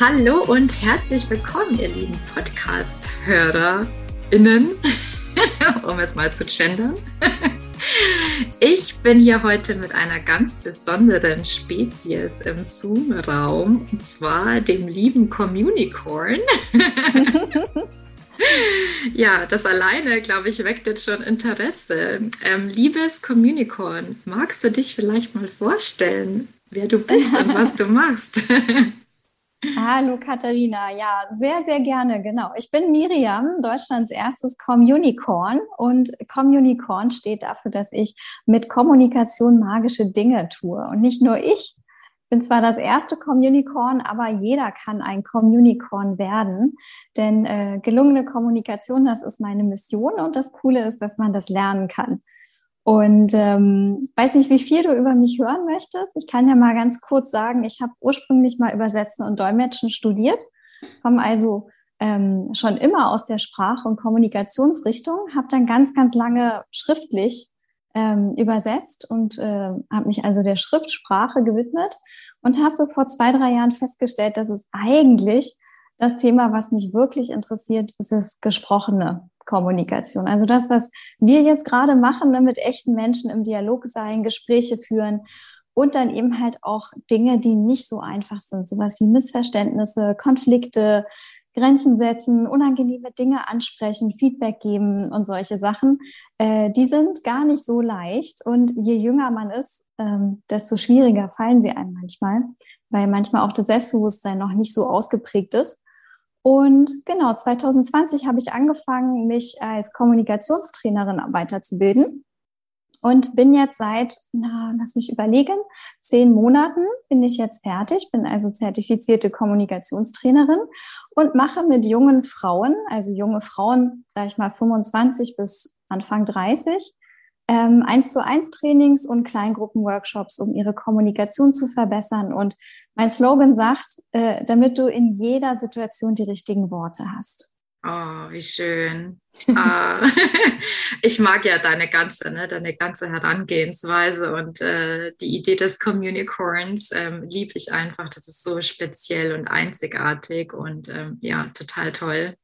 Hallo und herzlich willkommen, ihr lieben Podcast-HörerInnen, um es mal zu gendern. Ich bin hier heute mit einer ganz besonderen Spezies im Zoom-Raum, und zwar dem lieben Communicorn. ja, das alleine, glaube ich, weckt jetzt schon Interesse. Ähm, liebes Communicorn, magst du dich vielleicht mal vorstellen, wer du bist und was du machst? Hallo Katharina, ja, sehr, sehr gerne, genau. Ich bin Miriam, Deutschlands erstes Communicorn und Communicorn steht dafür, dass ich mit Kommunikation magische Dinge tue. Und nicht nur ich bin zwar das erste Communicorn, aber jeder kann ein Communicorn werden, denn äh, gelungene Kommunikation, das ist meine Mission und das Coole ist, dass man das lernen kann. Und ähm, weiß nicht, wie viel du über mich hören möchtest. Ich kann ja mal ganz kurz sagen, ich habe ursprünglich mal Übersetzen und Dolmetschen studiert, komme also ähm, schon immer aus der Sprach- und Kommunikationsrichtung, habe dann ganz, ganz lange schriftlich ähm, übersetzt und äh, habe mich also der Schriftsprache gewidmet und habe so vor zwei, drei Jahren festgestellt, dass es eigentlich das Thema, was mich wirklich interessiert, ist das Gesprochene. Kommunikation. Also das, was wir jetzt gerade machen, ne, mit echten Menschen im Dialog sein, Gespräche führen und dann eben halt auch Dinge, die nicht so einfach sind, sowas wie Missverständnisse, Konflikte, Grenzen setzen, unangenehme Dinge ansprechen, Feedback geben und solche Sachen, äh, die sind gar nicht so leicht. Und je jünger man ist, ähm, desto schwieriger fallen sie einem manchmal, weil manchmal auch das Selbstbewusstsein noch nicht so ausgeprägt ist. Und genau, 2020 habe ich angefangen, mich als Kommunikationstrainerin weiterzubilden. Und bin jetzt seit, na, lass mich überlegen, zehn Monaten bin ich jetzt fertig, bin also zertifizierte Kommunikationstrainerin und mache mit jungen Frauen, also junge Frauen, sage ich mal 25 bis Anfang 30, ähm, eins zu eins Trainings und Kleingruppenworkshops, um ihre Kommunikation zu verbessern und mein Slogan sagt, äh, damit du in jeder Situation die richtigen Worte hast. Oh, wie schön. ah, ich mag ja deine ganze, ne, deine ganze Herangehensweise und äh, die Idee des Communicorns ähm, liebe ich einfach. Das ist so speziell und einzigartig und ähm, ja, total toll.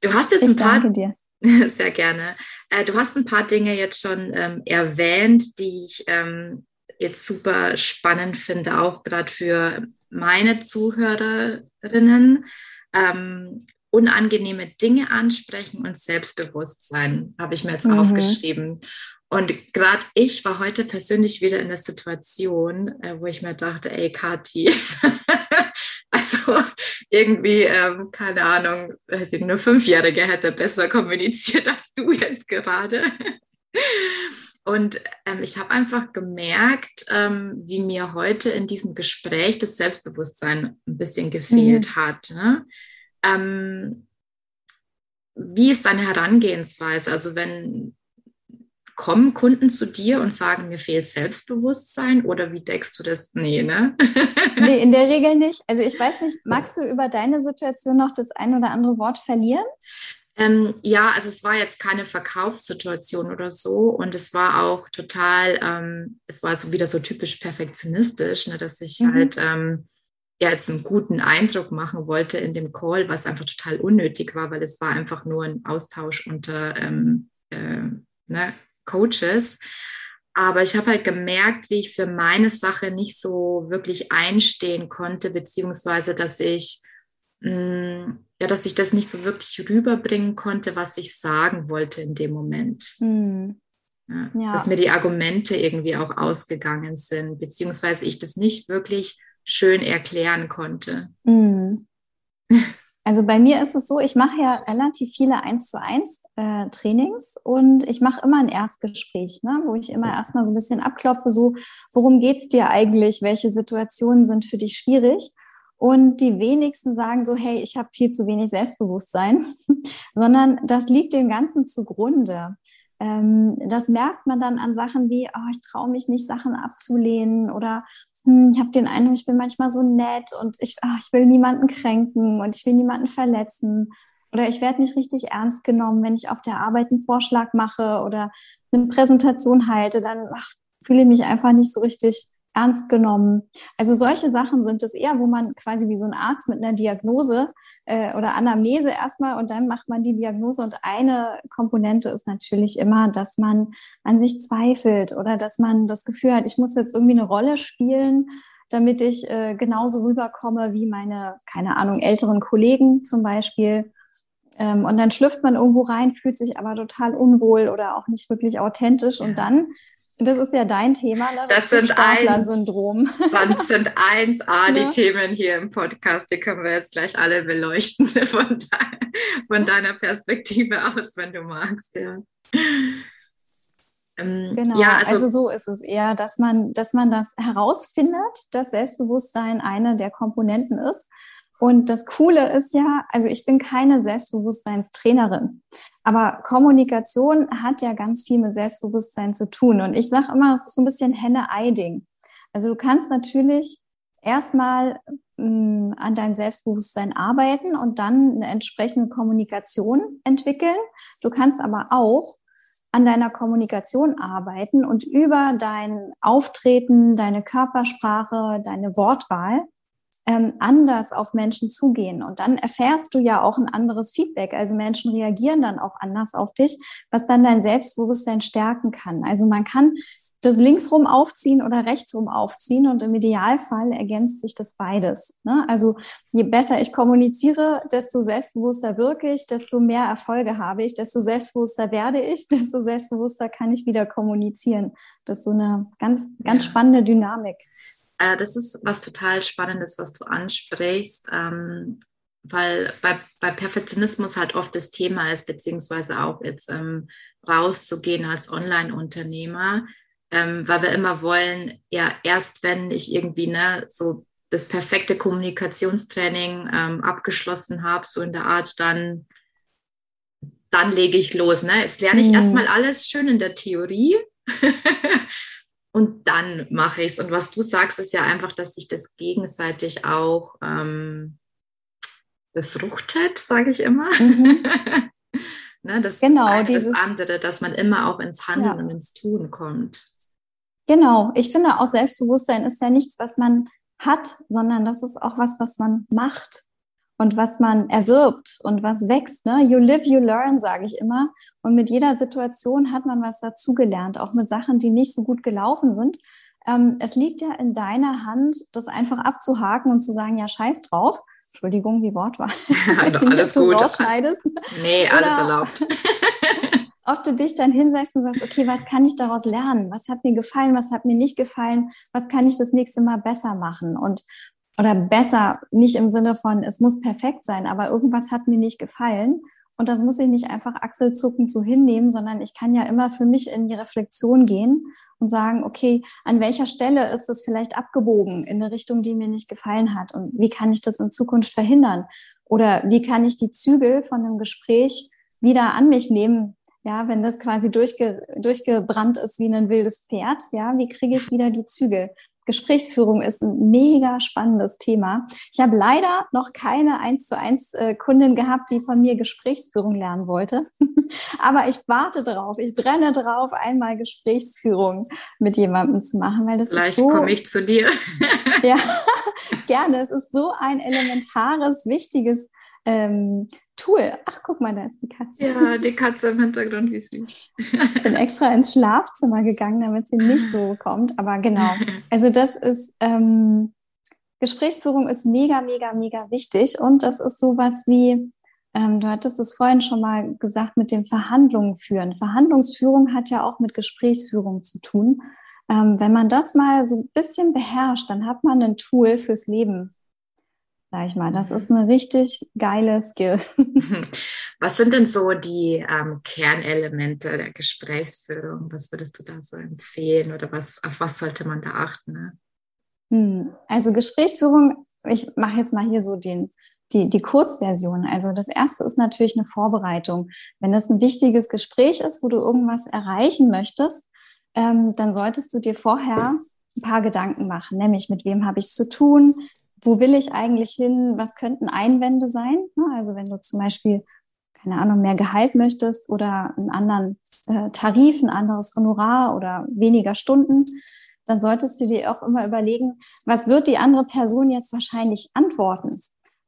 Du hast jetzt ich ein paar, danke dir. Sehr gerne. Äh, du hast ein paar Dinge jetzt schon ähm, erwähnt, die ich ähm, jetzt super spannend finde, auch gerade für meine Zuhörerinnen. Ähm, unangenehme Dinge ansprechen und Selbstbewusstsein habe ich mir jetzt mhm. aufgeschrieben. Und gerade ich war heute persönlich wieder in der Situation, äh, wo ich mir dachte, ey, Kathi, also irgendwie, ähm, keine Ahnung, nur Fünfjährige hätte besser kommuniziert als du jetzt gerade. Und ähm, ich habe einfach gemerkt, ähm, wie mir heute in diesem Gespräch das Selbstbewusstsein ein bisschen gefehlt mhm. hat. Ne? Ähm, wie ist deine Herangehensweise? Also wenn kommen Kunden zu dir und sagen, mir fehlt Selbstbewusstsein oder wie deckst du das? Nee, ne? nee, in der Regel nicht. Also ich weiß nicht, magst du über deine Situation noch das ein oder andere Wort verlieren? Ähm, ja, also es war jetzt keine Verkaufssituation oder so und es war auch total, ähm, es war so wieder so typisch perfektionistisch, ne, dass ich mhm. halt ähm, ja jetzt einen guten Eindruck machen wollte in dem Call, was einfach total unnötig war, weil es war einfach nur ein Austausch unter ähm, äh, ne, Coaches. Aber ich habe halt gemerkt, wie ich für meine Sache nicht so wirklich einstehen konnte, beziehungsweise dass ich mh, ja, dass ich das nicht so wirklich rüberbringen konnte, was ich sagen wollte in dem Moment. Mhm. Ja, ja. Dass mir die Argumente irgendwie auch ausgegangen sind, beziehungsweise ich das nicht wirklich schön erklären konnte. Mhm. Also bei mir ist es so, ich mache ja relativ viele 1 zu 1 äh, Trainings und ich mache immer ein Erstgespräch, ne, wo ich immer erstmal so ein bisschen abklopfe, so, worum geht es dir eigentlich, welche Situationen sind für dich schwierig? Und die wenigsten sagen so, hey, ich habe viel zu wenig Selbstbewusstsein, sondern das liegt dem Ganzen zugrunde. Ähm, das merkt man dann an Sachen wie, oh, ich traue mich nicht, Sachen abzulehnen oder hm, ich habe den Eindruck, ich bin manchmal so nett und ich, oh, ich will niemanden kränken und ich will niemanden verletzen. Oder ich werde nicht richtig ernst genommen, wenn ich auf der Arbeit einen Vorschlag mache oder eine Präsentation halte, dann ach, fühle ich mich einfach nicht so richtig ernst genommen. Also solche Sachen sind es eher, wo man quasi wie so ein Arzt mit einer Diagnose äh, oder Anamnese erstmal und dann macht man die Diagnose. Und eine Komponente ist natürlich immer, dass man an sich zweifelt oder dass man das Gefühl hat, ich muss jetzt irgendwie eine Rolle spielen, damit ich äh, genauso rüberkomme wie meine, keine Ahnung, älteren Kollegen zum Beispiel. Ähm, und dann schlüpft man irgendwo rein, fühlt sich aber total unwohl oder auch nicht wirklich authentisch. Und dann das ist ja dein Thema, ne? das, das sind Stapler-Syndrom. Das sind 1A die ja. Themen hier im Podcast. Die können wir jetzt gleich alle beleuchten von, de von deiner Perspektive aus, wenn du magst. Ja. Ähm, genau, ja, also, also, so ist es eher, dass man, dass man das herausfindet, dass Selbstbewusstsein eine der Komponenten ist und das Coole ist ja, also ich bin keine Selbstbewusstseinstrainerin, aber Kommunikation hat ja ganz viel mit Selbstbewusstsein zu tun. Und ich sage immer, es ist so ein bisschen Henne-Ei-Ding. Also du kannst natürlich erstmal mm, an deinem Selbstbewusstsein arbeiten und dann eine entsprechende Kommunikation entwickeln. Du kannst aber auch an deiner Kommunikation arbeiten und über dein Auftreten, deine Körpersprache, deine Wortwahl ähm, anders auf Menschen zugehen. Und dann erfährst du ja auch ein anderes Feedback. Also Menschen reagieren dann auch anders auf dich, was dann dein Selbstbewusstsein stärken kann. Also man kann das linksrum aufziehen oder rechtsrum aufziehen und im Idealfall ergänzt sich das beides. Ne? Also je besser ich kommuniziere, desto selbstbewusster wirke ich, desto mehr Erfolge habe ich, desto selbstbewusster werde ich, desto selbstbewusster kann ich wieder kommunizieren. Das ist so eine ganz, ganz spannende Dynamik. Äh, das ist was total Spannendes, was du ansprichst, ähm, weil bei, bei Perfektionismus halt oft das Thema ist, beziehungsweise auch jetzt ähm, rauszugehen als Online-Unternehmer, ähm, weil wir immer wollen, ja, erst wenn ich irgendwie ne, so das perfekte Kommunikationstraining ähm, abgeschlossen habe, so in der Art, dann, dann lege ich los. Ne? Jetzt lerne ich mhm. erstmal alles schön in der Theorie. und dann mache ich es. Und was du sagst, ist ja einfach, dass sich das gegenseitig auch ähm, befruchtet, sage ich immer. Mhm. ne, das genau, ist dieses das andere, dass man immer auch ins Handeln ja. und ins Tun kommt. Genau, ich finde auch Selbstbewusstsein ist ja nichts, was man hat, sondern das ist auch was, was man macht und was man erwirbt und was wächst. Ne? You live, you learn, sage ich immer. Und mit jeder Situation hat man was dazugelernt, auch mit Sachen, die nicht so gut gelaufen sind. Ähm, es liegt ja in deiner Hand, das einfach abzuhaken und zu sagen, ja, scheiß drauf. Entschuldigung, die Wortwahl. Also alles gut. Nee, alles Oder erlaubt. ob du dich dann hinsetzt und sagst, okay, was kann ich daraus lernen? Was hat mir gefallen? Was hat mir nicht gefallen? Was kann ich das nächste Mal besser machen? Und oder besser, nicht im Sinne von, es muss perfekt sein, aber irgendwas hat mir nicht gefallen. Und das muss ich nicht einfach achselzuckend so hinnehmen, sondern ich kann ja immer für mich in die Reflexion gehen und sagen, okay, an welcher Stelle ist es vielleicht abgebogen in eine Richtung, die mir nicht gefallen hat? Und wie kann ich das in Zukunft verhindern? Oder wie kann ich die Zügel von einem Gespräch wieder an mich nehmen? Ja, wenn das quasi durchge durchgebrannt ist wie ein wildes Pferd, ja, wie kriege ich wieder die Zügel? Gesprächsführung ist ein mega spannendes Thema. Ich habe leider noch keine eins zu eins äh, Kundin gehabt, die von mir Gesprächsführung lernen wollte. Aber ich warte drauf, ich brenne drauf, einmal Gesprächsführung mit jemandem zu machen, weil das Vielleicht ist so. komme ich zu dir. ja, gerne. Es ist so ein elementares, wichtiges ähm, Tool. Ach, guck mal, da ist die Katze. Ja, die Katze im Hintergrund, wie süß. Ich bin extra ins Schlafzimmer gegangen, damit sie nicht so kommt. Aber genau. Also das ist, ähm, Gesprächsführung ist mega, mega, mega wichtig. Und das ist sowas wie, ähm, du hattest es vorhin schon mal gesagt, mit dem Verhandlungen führen. Verhandlungsführung hat ja auch mit Gesprächsführung zu tun. Ähm, wenn man das mal so ein bisschen beherrscht, dann hat man ein Tool fürs Leben sag ich mal. Das mhm. ist eine richtig geile Skill. Was sind denn so die ähm, Kernelemente der Gesprächsführung? Was würdest du da so empfehlen oder was, auf was sollte man da achten? Ne? Hm, also Gesprächsführung ich mache jetzt mal hier so den, die, die Kurzversion. Also das erste ist natürlich eine Vorbereitung. Wenn das ein wichtiges Gespräch ist, wo du irgendwas erreichen möchtest, ähm, dann solltest du dir vorher ein paar Gedanken machen, nämlich mit wem habe ich es zu tun, wo will ich eigentlich hin, was könnten Einwände sein. Ne? Also wenn du zum Beispiel, keine Ahnung, mehr Gehalt möchtest oder einen anderen äh, Tarif, ein anderes Honorar oder weniger Stunden, dann solltest du dir auch immer überlegen, was wird die andere Person jetzt wahrscheinlich antworten?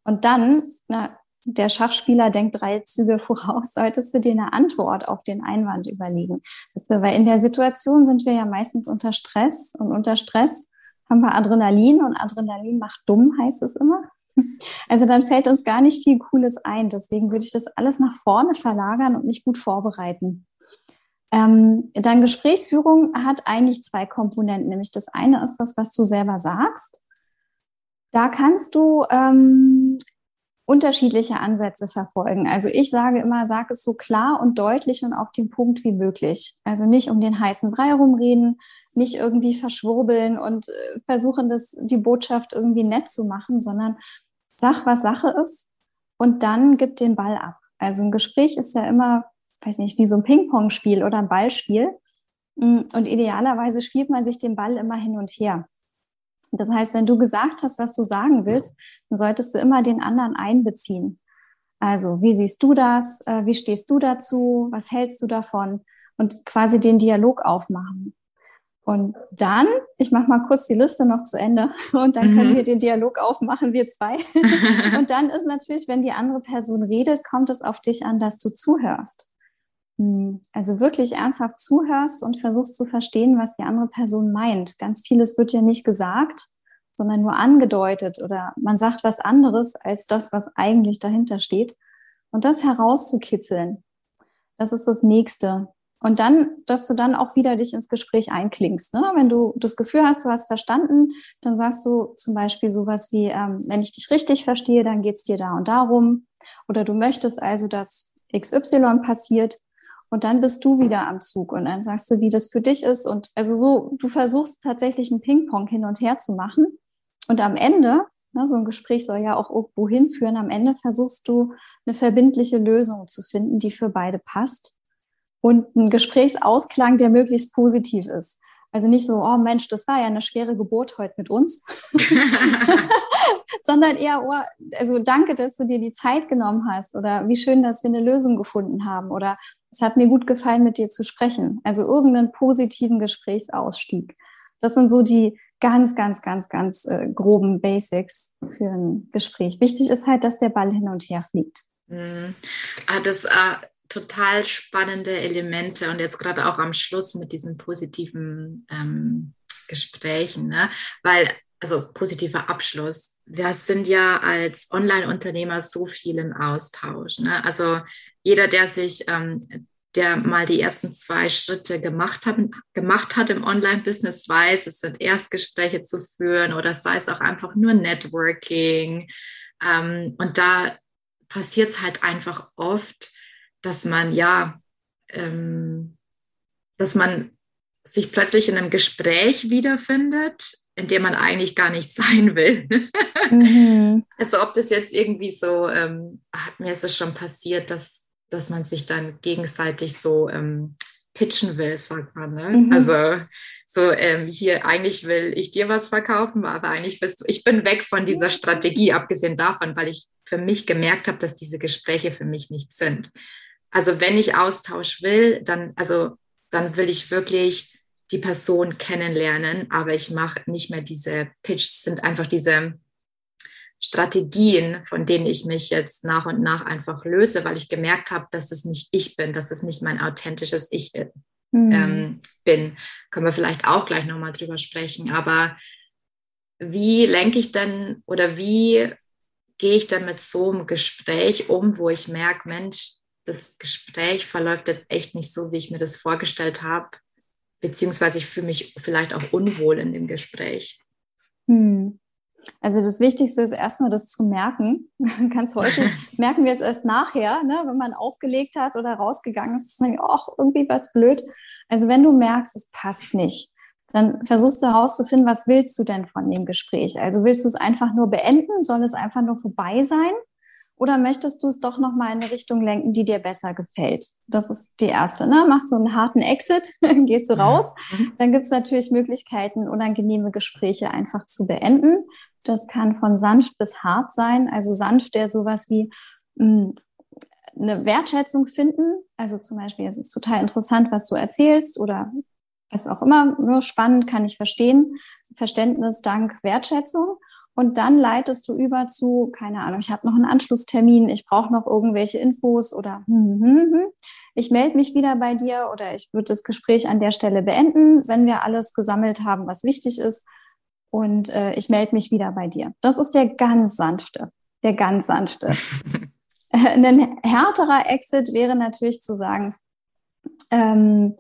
Und dann, na, der Schachspieler denkt drei Züge voraus, solltest du dir eine Antwort auf den Einwand überlegen. Weil in der Situation sind wir ja meistens unter Stress und unter Stress haben wir Adrenalin und Adrenalin macht dumm, heißt es immer. Also dann fällt uns gar nicht viel Cooles ein. Deswegen würde ich das alles nach vorne verlagern und mich gut vorbereiten. Ähm, dann Gesprächsführung hat eigentlich zwei Komponenten. Nämlich das eine ist das, was du selber sagst. Da kannst du ähm, unterschiedliche Ansätze verfolgen. Also ich sage immer, sag es so klar und deutlich und auf den Punkt wie möglich. Also nicht um den heißen Brei rumreden, nicht irgendwie verschwurbeln und äh, versuchen, das, die Botschaft irgendwie nett zu machen, sondern sag, was Sache ist und dann gib den Ball ab. Also ein Gespräch ist ja immer, weiß nicht, wie so ein Ping-Pong-Spiel oder ein Ballspiel. Mm, und idealerweise spielt man sich den Ball immer hin und her. Das heißt, wenn du gesagt hast, was du sagen willst, dann solltest du immer den anderen einbeziehen. Also, wie siehst du das? Äh, wie stehst du dazu? Was hältst du davon? Und quasi den Dialog aufmachen. Und dann, ich mache mal kurz die Liste noch zu Ende und dann mhm. können wir den Dialog aufmachen, wir zwei. und dann ist natürlich, wenn die andere Person redet, kommt es auf dich an, dass du zuhörst. Hm, also wirklich ernsthaft zuhörst und versuchst zu verstehen, was die andere Person meint. Ganz vieles wird ja nicht gesagt, sondern nur angedeutet oder man sagt was anderes als das, was eigentlich dahinter steht. Und das herauszukitzeln, das ist das Nächste. Und dann, dass du dann auch wieder dich ins Gespräch einklingst. Ne? Wenn du das Gefühl hast, du hast verstanden, dann sagst du zum Beispiel sowas wie, ähm, wenn ich dich richtig verstehe, dann geht's dir da und darum. Oder du möchtest also, dass XY passiert. Und dann bist du wieder am Zug und dann sagst du, wie das für dich ist. Und also so, du versuchst tatsächlich einen Ping-Pong hin und her zu machen. Und am Ende, ne, so ein Gespräch soll ja auch irgendwo hinführen, am Ende versuchst du eine verbindliche Lösung zu finden, die für beide passt und ein Gesprächsausklang, der möglichst positiv ist. Also nicht so, oh Mensch, das war ja eine schwere Geburt heute mit uns, sondern eher, oh, also danke, dass du dir die Zeit genommen hast oder wie schön, dass wir eine Lösung gefunden haben oder es hat mir gut gefallen, mit dir zu sprechen. Also irgendeinen positiven Gesprächsausstieg. Das sind so die ganz, ganz, ganz, ganz äh, groben Basics für ein Gespräch. Wichtig ist halt, dass der Ball hin und her fliegt. Mm. Ah, das, äh, total spannende Elemente und jetzt gerade auch am Schluss mit diesen positiven ähm, Gesprächen, ne? weil, also positiver Abschluss. Wir sind ja als Online-Unternehmer so viel im Austausch. Ne? Also jeder, der sich, ähm, der mal die ersten zwei Schritte gemacht hat, gemacht hat im Online-Business, weiß, es sind Erstgespräche zu führen oder sei es auch einfach nur Networking. Ähm, und da passiert es halt einfach oft, dass man ja, ähm, dass man sich plötzlich in einem Gespräch wiederfindet, in dem man eigentlich gar nicht sein will. Mhm. Also ob das jetzt irgendwie so, ähm, mir ist es schon passiert, dass, dass man sich dann gegenseitig so ähm, pitchen will, sagt man. Ne? Mhm. Also so ähm, hier eigentlich will ich dir was verkaufen, aber eigentlich bist du, ich bin weg von dieser Strategie, abgesehen davon, weil ich für mich gemerkt habe, dass diese Gespräche für mich nicht sind. Also wenn ich Austausch will, dann, also, dann will ich wirklich die Person kennenlernen, aber ich mache nicht mehr diese Pitches, sind einfach diese Strategien, von denen ich mich jetzt nach und nach einfach löse, weil ich gemerkt habe, dass es nicht ich bin, dass es nicht mein authentisches Ich mhm. ähm, bin. Können wir vielleicht auch gleich nochmal drüber sprechen. Aber wie lenke ich denn oder wie gehe ich denn mit so einem Gespräch um, wo ich merke, Mensch, das Gespräch verläuft jetzt echt nicht so, wie ich mir das vorgestellt habe, beziehungsweise ich fühle mich vielleicht auch unwohl in dem Gespräch. Hm. Also das Wichtigste ist erstmal das zu merken. Ganz häufig merken wir es erst nachher, ne, wenn man aufgelegt hat oder rausgegangen ist, ist man, oh, irgendwie was blöd. Also wenn du merkst, es passt nicht, dann versuchst du herauszufinden, was willst du denn von dem Gespräch? Also willst du es einfach nur beenden? Soll es einfach nur vorbei sein? Oder möchtest du es doch nochmal in eine Richtung lenken, die dir besser gefällt? Das ist die erste. Ne? Machst du einen harten Exit, gehst du raus. Mhm. Dann gibt es natürlich Möglichkeiten, unangenehme Gespräche einfach zu beenden. Das kann von sanft bis hart sein. Also sanft, der sowas wie mh, hm, eine Wertschätzung finden. Also zum Beispiel, es ist total interessant, was du erzählst oder was auch immer, nur spannend, kann ich verstehen. Verständnis, Dank, Wertschätzung. Und dann leitest du über zu, keine Ahnung, ich habe noch einen Anschlusstermin, ich brauche noch irgendwelche Infos oder hm, hm, hm, hm. ich melde mich wieder bei dir oder ich würde das Gespräch an der Stelle beenden, wenn wir alles gesammelt haben, was wichtig ist. Und äh, ich melde mich wieder bei dir. Das ist der ganz sanfte, der ganz sanfte. ein härterer Exit wäre natürlich zu sagen, ähm,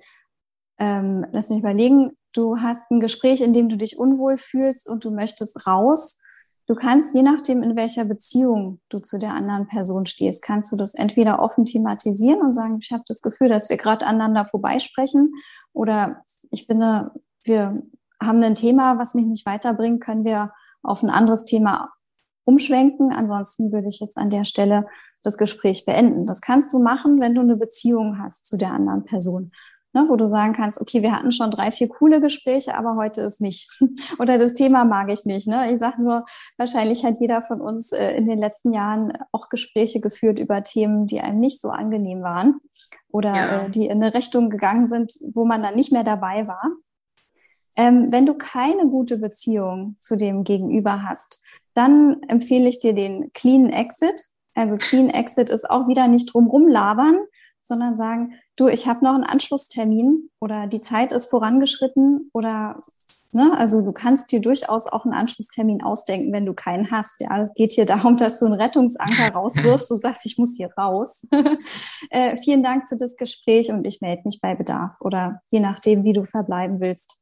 ähm, lass mich überlegen, du hast ein Gespräch, in dem du dich unwohl fühlst und du möchtest raus Du kannst, je nachdem, in welcher Beziehung du zu der anderen Person stehst, kannst du das entweder offen thematisieren und sagen, ich habe das Gefühl, dass wir gerade aneinander vorbeisprechen oder ich finde, wir haben ein Thema, was mich nicht weiterbringt, können wir auf ein anderes Thema umschwenken. Ansonsten würde ich jetzt an der Stelle das Gespräch beenden. Das kannst du machen, wenn du eine Beziehung hast zu der anderen Person ne, wo du sagen kannst, okay, wir hatten schon drei, vier coole Gespräche, aber heute ist nicht. Oder das Thema mag ich nicht. Ne? Ich sage nur, wahrscheinlich hat jeder von uns äh, in den letzten Jahren auch Gespräche geführt über Themen, die einem nicht so angenehm waren oder ja. äh, die in eine Richtung gegangen sind, wo man dann nicht mehr dabei war. Ähm, wenn du keine gute Beziehung zu dem Gegenüber hast, dann empfehle ich dir den Clean Exit. Also Clean Exit ist auch wieder nicht drumrum labern, sondern sagen, du, ich habe noch einen Anschlusstermin oder die Zeit ist vorangeschritten oder ne, also du kannst dir durchaus auch einen Anschlusstermin ausdenken, wenn du keinen hast. Ja, es geht hier darum, dass du einen Rettungsanker rauswirfst und sagst, ich muss hier raus. äh, vielen Dank für das Gespräch und ich melde mich bei Bedarf oder je nachdem, wie du verbleiben willst.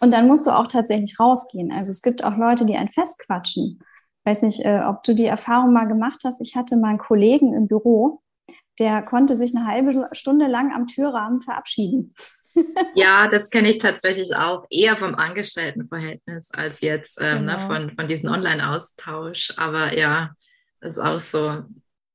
Und dann musst du auch tatsächlich rausgehen. Also es gibt auch Leute, die einen festquatschen. weiß nicht, äh, ob du die Erfahrung mal gemacht hast. Ich hatte mal einen Kollegen im Büro, der konnte sich eine halbe Stunde lang am Türrahmen verabschieden. ja, das kenne ich tatsächlich auch eher vom Angestelltenverhältnis als jetzt ähm, ne, genau. ne, von, von diesem Online-Austausch. Aber ja, das ist auch so,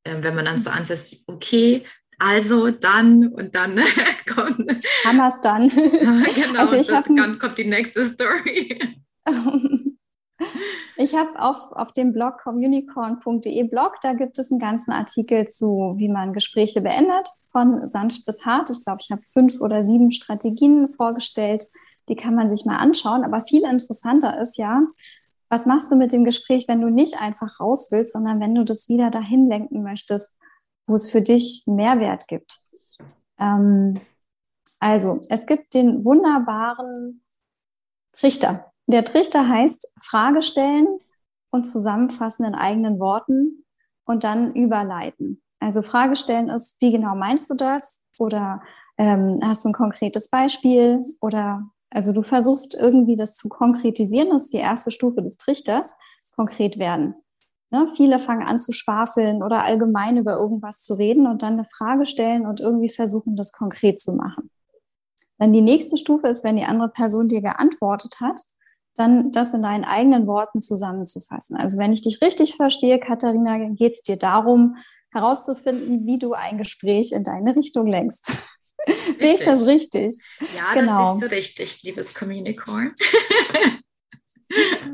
äh, wenn man dann so ansetzt, okay, also dann und dann kommt. Es dann. genau, also ich dann kommt die nächste Story. Ich habe auf, auf dem Blog communicorn.de Blog, da gibt es einen ganzen Artikel zu, wie man Gespräche beendet, von sanft bis hart. Ich glaube, ich habe fünf oder sieben Strategien vorgestellt. Die kann man sich mal anschauen. Aber viel interessanter ist ja, was machst du mit dem Gespräch, wenn du nicht einfach raus willst, sondern wenn du das wieder dahin lenken möchtest, wo es für dich Mehrwert gibt. Ähm, also, es gibt den wunderbaren Trichter. Der Trichter heißt Frage stellen und zusammenfassen in eigenen Worten und dann überleiten. Also Frage stellen ist, wie genau meinst du das? Oder ähm, hast du ein konkretes Beispiel? Oder also du versuchst irgendwie das zu konkretisieren, das ist die erste Stufe des Trichters, konkret werden. Ne? Viele fangen an zu schwafeln oder allgemein über irgendwas zu reden und dann eine Frage stellen und irgendwie versuchen, das konkret zu machen. Dann die nächste Stufe ist, wenn die andere Person dir geantwortet hat, dann das in deinen eigenen Worten zusammenzufassen. Also wenn ich dich richtig verstehe, Katharina, geht es dir darum, herauszufinden, wie du ein Gespräch in deine Richtung lenkst. Sehe ich das richtig? Ja, genau. das ist so richtig, liebes Communicorn.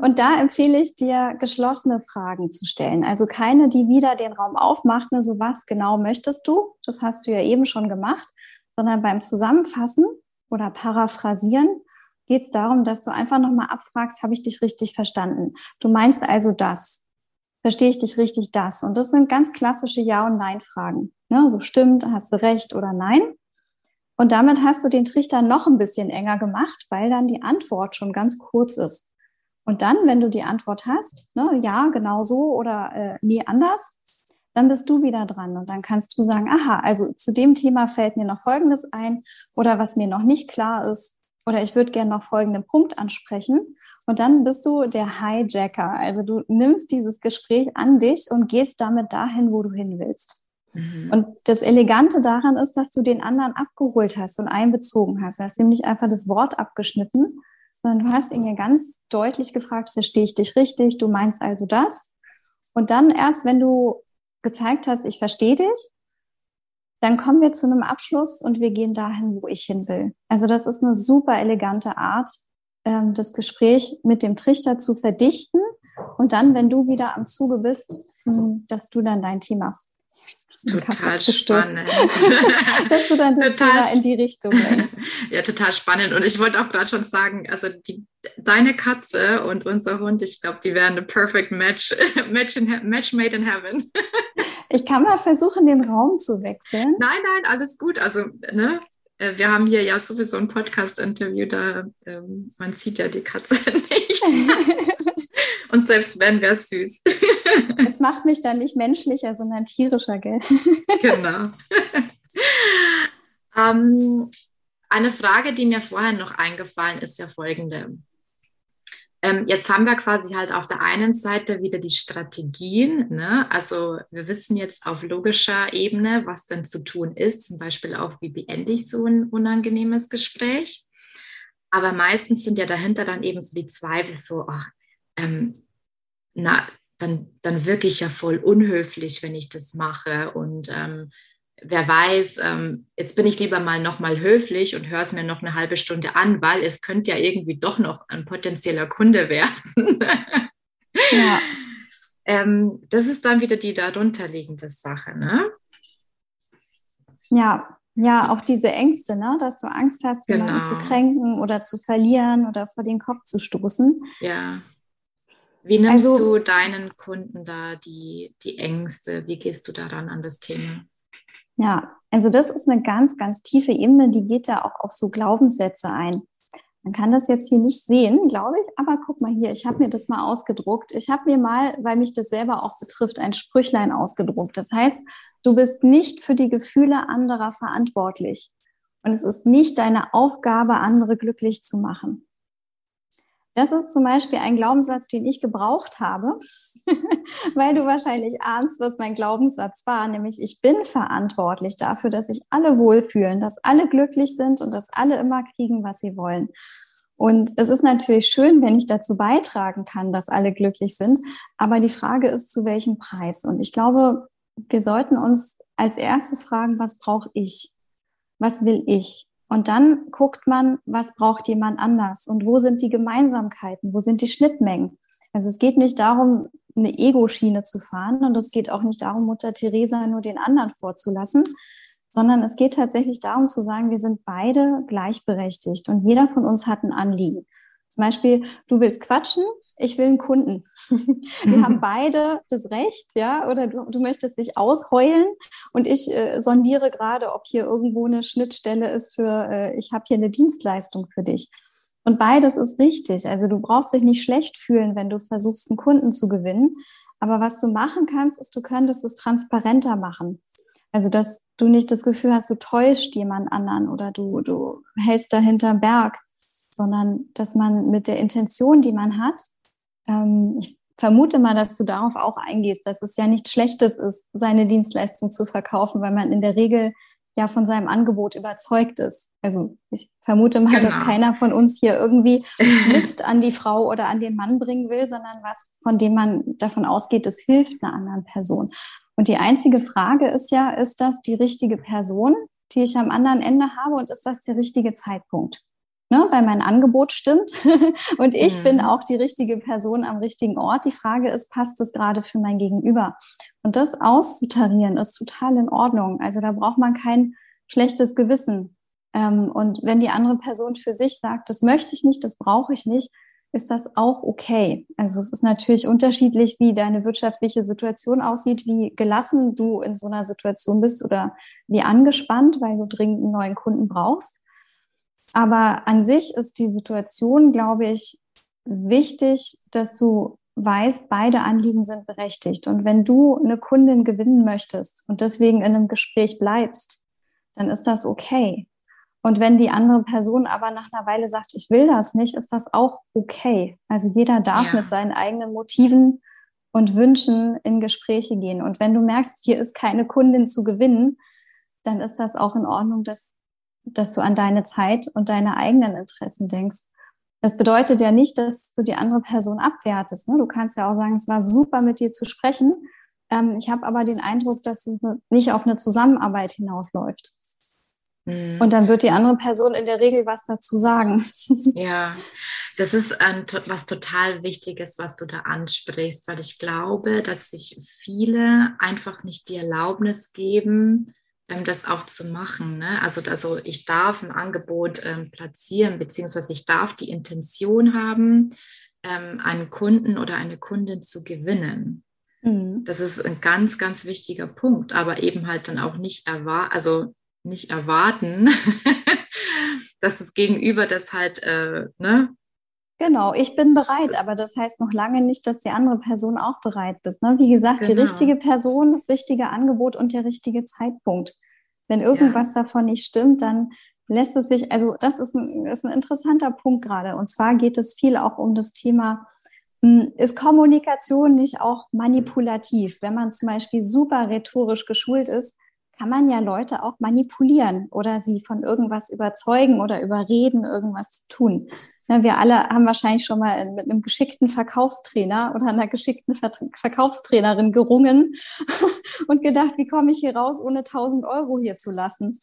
Und da empfehle ich dir, geschlossene Fragen zu stellen. Also keine, die wieder den Raum aufmacht, ne, so was genau möchtest du? Das hast du ja eben schon gemacht, sondern beim Zusammenfassen oder Paraphrasieren geht es darum, dass du einfach nochmal abfragst, habe ich dich richtig verstanden? Du meinst also das. Verstehe ich dich richtig das? Und das sind ganz klassische Ja- und Nein-Fragen. Ne? So stimmt, hast du recht oder nein? Und damit hast du den Trichter noch ein bisschen enger gemacht, weil dann die Antwort schon ganz kurz ist. Und dann, wenn du die Antwort hast, ne, ja, genau so oder äh, nee, anders, dann bist du wieder dran und dann kannst du sagen, aha, also zu dem Thema fällt mir noch Folgendes ein oder was mir noch nicht klar ist, oder ich würde gerne noch folgenden Punkt ansprechen. Und dann bist du der Hijacker. Also du nimmst dieses Gespräch an dich und gehst damit dahin, wo du hin willst. Mhm. Und das Elegante daran ist, dass du den anderen abgeholt hast und einbezogen hast. Du hast ihm nicht einfach das Wort abgeschnitten, sondern du hast ihn ja ganz deutlich gefragt, verstehe ich dich richtig, du meinst also das. Und dann erst, wenn du gezeigt hast, ich verstehe dich, dann kommen wir zu einem Abschluss und wir gehen dahin, wo ich hin will. Also das ist eine super elegante Art, ähm, das Gespräch mit dem Trichter zu verdichten und dann, wenn du wieder am Zuge bist, hm, dass du dann dein Thema total spannend. dass du dann total, in die Richtung lenkst. Ja, total spannend. Und ich wollte auch gerade schon sagen, also die, deine Katze und unser Hund, ich glaube, die wären eine perfect match, match, in, match made in heaven. Ich kann mal versuchen, den Raum zu wechseln. Nein, nein, alles gut. Also, ne, äh, wir haben hier ja sowieso ein Podcast-Interview, da ähm, man sieht ja die Katze nicht. Und selbst wenn, wäre es süß. es macht mich dann nicht menschlicher, sondern tierischer, gell? genau. ähm, eine Frage, die mir vorher noch eingefallen ist, ja folgende. Ähm, jetzt haben wir quasi halt auf der einen Seite wieder die Strategien. Ne? Also wir wissen jetzt auf logischer Ebene, was denn zu tun ist. Zum Beispiel auch, wie beende ich so ein unangenehmes Gespräch. Aber meistens sind ja dahinter dann eben so die Zweifel, so, ach, ähm, na, dann, dann wirke ich ja voll unhöflich, wenn ich das mache. Und ähm, wer weiß, ähm, jetzt bin ich lieber mal nochmal höflich und höre es mir noch eine halbe Stunde an, weil es könnte ja irgendwie doch noch ein potenzieller Kunde werden. ja. ähm, das ist dann wieder die darunterliegende Sache, ne? Ja, ja, auch diese Ängste, ne? dass du Angst hast, jemanden genau. zu kränken oder zu verlieren oder vor den Kopf zu stoßen. Ja. Wie nimmst also, du deinen Kunden da die, die Ängste? Wie gehst du daran an das Thema? Ja, also das ist eine ganz, ganz tiefe Ebene, die geht da auch auf so Glaubenssätze ein. Man kann das jetzt hier nicht sehen, glaube ich, aber guck mal hier, ich habe mir das mal ausgedruckt. Ich habe mir mal, weil mich das selber auch betrifft, ein Sprüchlein ausgedruckt. Das heißt, du bist nicht für die Gefühle anderer verantwortlich. Und es ist nicht deine Aufgabe, andere glücklich zu machen. Das ist zum Beispiel ein Glaubenssatz, den ich gebraucht habe, weil du wahrscheinlich ahnst, was mein Glaubenssatz war, nämlich ich bin verantwortlich dafür, dass sich alle wohlfühlen, dass alle glücklich sind und dass alle immer kriegen, was sie wollen. Und es ist natürlich schön, wenn ich dazu beitragen kann, dass alle glücklich sind, aber die Frage ist, zu welchem Preis? Und ich glaube, wir sollten uns als erstes fragen, was brauche ich? Was will ich? Und dann guckt man, was braucht jemand anders und wo sind die Gemeinsamkeiten, wo sind die Schnittmengen. Also es geht nicht darum, eine Ego-Schiene zu fahren und es geht auch nicht darum, Mutter Teresa nur den anderen vorzulassen, sondern es geht tatsächlich darum zu sagen, wir sind beide gleichberechtigt und jeder von uns hat ein Anliegen. Zum Beispiel, du willst quatschen, ich will einen Kunden. Wir haben beide das Recht, ja, oder du, du möchtest dich ausheulen und ich äh, sondiere gerade, ob hier irgendwo eine Schnittstelle ist für, äh, ich habe hier eine Dienstleistung für dich. Und beides ist richtig. Also du brauchst dich nicht schlecht fühlen, wenn du versuchst, einen Kunden zu gewinnen. Aber was du machen kannst, ist, du könntest es transparenter machen. Also, dass du nicht das Gefühl hast, du täuscht jemand anderen oder du, du hältst dahinter Berg, sondern dass man mit der Intention, die man hat, ähm, ich vermute mal, dass du darauf auch eingehst, dass es ja nichts Schlechtes ist, seine Dienstleistung zu verkaufen, weil man in der Regel ja von seinem Angebot überzeugt ist. Also ich vermute mal, genau. dass keiner von uns hier irgendwie Mist an die Frau oder an den Mann bringen will, sondern was, von dem man davon ausgeht, es hilft einer anderen Person. Und die einzige Frage ist ja, ist das die richtige Person, die ich am anderen Ende habe und ist das der richtige Zeitpunkt? Ne, weil mein Angebot stimmt und ich mhm. bin auch die richtige Person am richtigen Ort. Die Frage ist, passt es gerade für mein Gegenüber? Und das auszutarieren ist total in Ordnung. Also da braucht man kein schlechtes Gewissen. Ähm, und wenn die andere Person für sich sagt, das möchte ich nicht, das brauche ich nicht, ist das auch okay. Also es ist natürlich unterschiedlich, wie deine wirtschaftliche Situation aussieht, wie gelassen du in so einer Situation bist oder wie angespannt, weil du dringend einen neuen Kunden brauchst. Aber an sich ist die Situation, glaube ich, wichtig, dass du weißt, beide Anliegen sind berechtigt. Und wenn du eine Kundin gewinnen möchtest und deswegen in einem Gespräch bleibst, dann ist das okay. Und wenn die andere Person aber nach einer Weile sagt, ich will das nicht, ist das auch okay. Also jeder darf ja. mit seinen eigenen Motiven und Wünschen in Gespräche gehen. Und wenn du merkst, hier ist keine Kundin zu gewinnen, dann ist das auch in Ordnung, dass, dass du an deine Zeit und deine eigenen Interessen denkst. Das bedeutet ja nicht, dass du die andere Person abwertest. Ne? Du kannst ja auch sagen, es war super mit dir zu sprechen. Ähm, ich habe aber den Eindruck, dass es nicht auf eine Zusammenarbeit hinausläuft. Mhm. Und dann wird die andere Person in der Regel was dazu sagen. Ja, das ist ein, was total Wichtiges, was du da ansprichst, weil ich glaube, dass sich viele einfach nicht die Erlaubnis geben, ähm, das auch zu machen. Ne? Also, also ich darf ein Angebot ähm, platzieren, beziehungsweise ich darf die Intention haben, ähm, einen Kunden oder eine Kundin zu gewinnen. Mhm. Das ist ein ganz, ganz wichtiger Punkt, aber eben halt dann auch nicht erwarten, also nicht erwarten, dass das Gegenüber das halt, äh, ne? Genau, ich bin bereit, aber das heißt noch lange nicht, dass die andere Person auch bereit ist. Ne? Wie gesagt, genau. die richtige Person, das richtige Angebot und der richtige Zeitpunkt. Wenn irgendwas ja. davon nicht stimmt, dann lässt es sich, also das ist ein, ist ein interessanter Punkt gerade. Und zwar geht es viel auch um das Thema, hm, ist Kommunikation nicht auch manipulativ? Wenn man zum Beispiel super rhetorisch geschult ist, kann man ja Leute auch manipulieren oder sie von irgendwas überzeugen oder überreden, irgendwas zu tun. Ja, wir alle haben wahrscheinlich schon mal mit einem geschickten Verkaufstrainer oder einer geschickten Ver Verkaufstrainerin gerungen und gedacht, wie komme ich hier raus, ohne 1000 Euro hier zu lassen?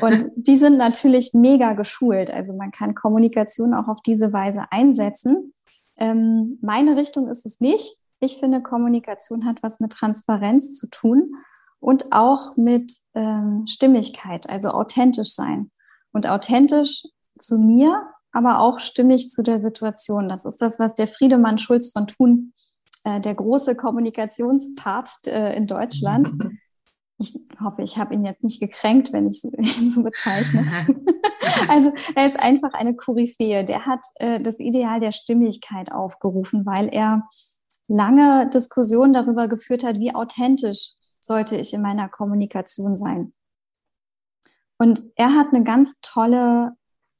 Und die sind natürlich mega geschult. Also man kann Kommunikation auch auf diese Weise einsetzen. Ähm, meine Richtung ist es nicht. Ich finde, Kommunikation hat was mit Transparenz zu tun und auch mit ähm, Stimmigkeit, also authentisch sein. Und authentisch zu mir, aber auch stimmig zu der Situation. Das ist das, was der Friedemann Schulz von Thun, äh, der große Kommunikationspapst äh, in Deutschland, ich hoffe, ich habe ihn jetzt nicht gekränkt, wenn ich ihn so bezeichne. also er ist einfach eine Koryphäe. Der hat äh, das Ideal der Stimmigkeit aufgerufen, weil er lange Diskussionen darüber geführt hat, wie authentisch sollte ich in meiner Kommunikation sein. Und er hat eine ganz tolle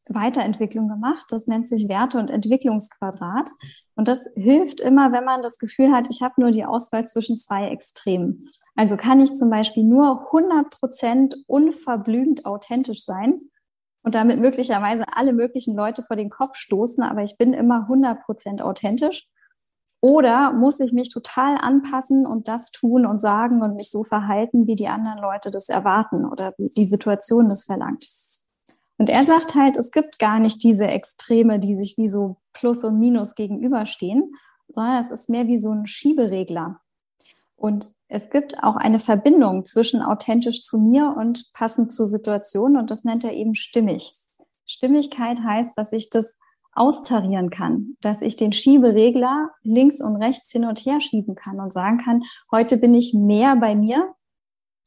Weiterentwicklung gemacht. Das nennt sich Werte- und Entwicklungsquadrat. Und das hilft immer, wenn man das Gefühl hat, ich habe nur die Auswahl zwischen zwei Extremen. Also kann ich zum Beispiel nur 100 Prozent unverblümt authentisch sein und damit möglicherweise alle möglichen Leute vor den Kopf stoßen, aber ich bin immer 100 Prozent authentisch. Oder muss ich mich total anpassen und das tun und sagen und mich so verhalten, wie die anderen Leute das erwarten oder wie die Situation das verlangt? Und er sagt halt, es gibt gar nicht diese Extreme, die sich wie so Plus und Minus gegenüberstehen, sondern es ist mehr wie so ein Schieberegler. Und es gibt auch eine Verbindung zwischen authentisch zu mir und passend zur Situation und das nennt er eben stimmig. Stimmigkeit heißt, dass ich das austarieren kann, dass ich den Schieberegler links und rechts hin und her schieben kann und sagen kann, heute bin ich mehr bei mir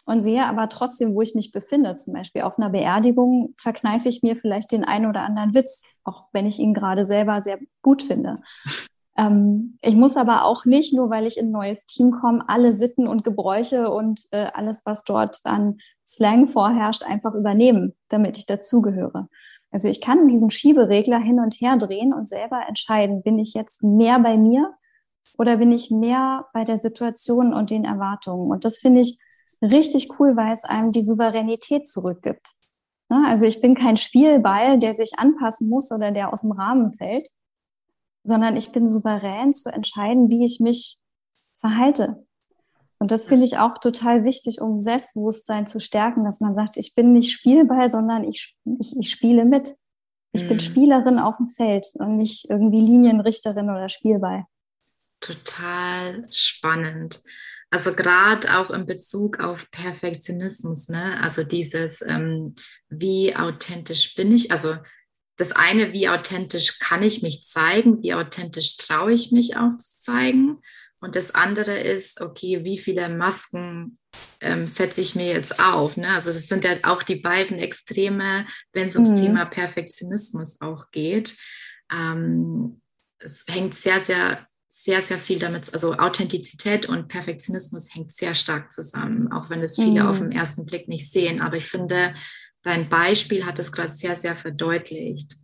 und sehe aber trotzdem, wo ich mich befinde. Zum Beispiel auf einer Beerdigung verkneife ich mir vielleicht den einen oder anderen Witz, auch wenn ich ihn gerade selber sehr gut finde. Ähm, ich muss aber auch nicht, nur weil ich in ein neues Team komme, alle Sitten und Gebräuche und äh, alles, was dort an Slang vorherrscht, einfach übernehmen, damit ich dazugehöre. Also ich kann diesen Schieberegler hin und her drehen und selber entscheiden, bin ich jetzt mehr bei mir oder bin ich mehr bei der Situation und den Erwartungen. Und das finde ich richtig cool, weil es einem die Souveränität zurückgibt. Also ich bin kein Spielball, der sich anpassen muss oder der aus dem Rahmen fällt, sondern ich bin souverän zu entscheiden, wie ich mich verhalte. Und das finde ich auch total wichtig, um Selbstbewusstsein zu stärken, dass man sagt, ich bin nicht Spielball, sondern ich, ich, ich spiele mit. Ich mhm. bin Spielerin auf dem Feld und nicht irgendwie Linienrichterin oder Spielball. Total spannend. Also gerade auch in Bezug auf Perfektionismus, ne? Also dieses, ähm, wie authentisch bin ich? Also das eine, wie authentisch kann ich mich zeigen? Wie authentisch traue ich mich auch zu zeigen? Und das andere ist, okay, wie viele Masken ähm, setze ich mir jetzt auf? Ne? Also das sind ja auch die beiden Extreme, wenn es ums mhm. Thema Perfektionismus auch geht. Ähm, es hängt sehr, sehr, sehr, sehr viel damit, also Authentizität und Perfektionismus hängt sehr stark zusammen, auch wenn es viele mhm. auf den ersten Blick nicht sehen. Aber ich finde, dein Beispiel hat es gerade sehr, sehr verdeutlicht.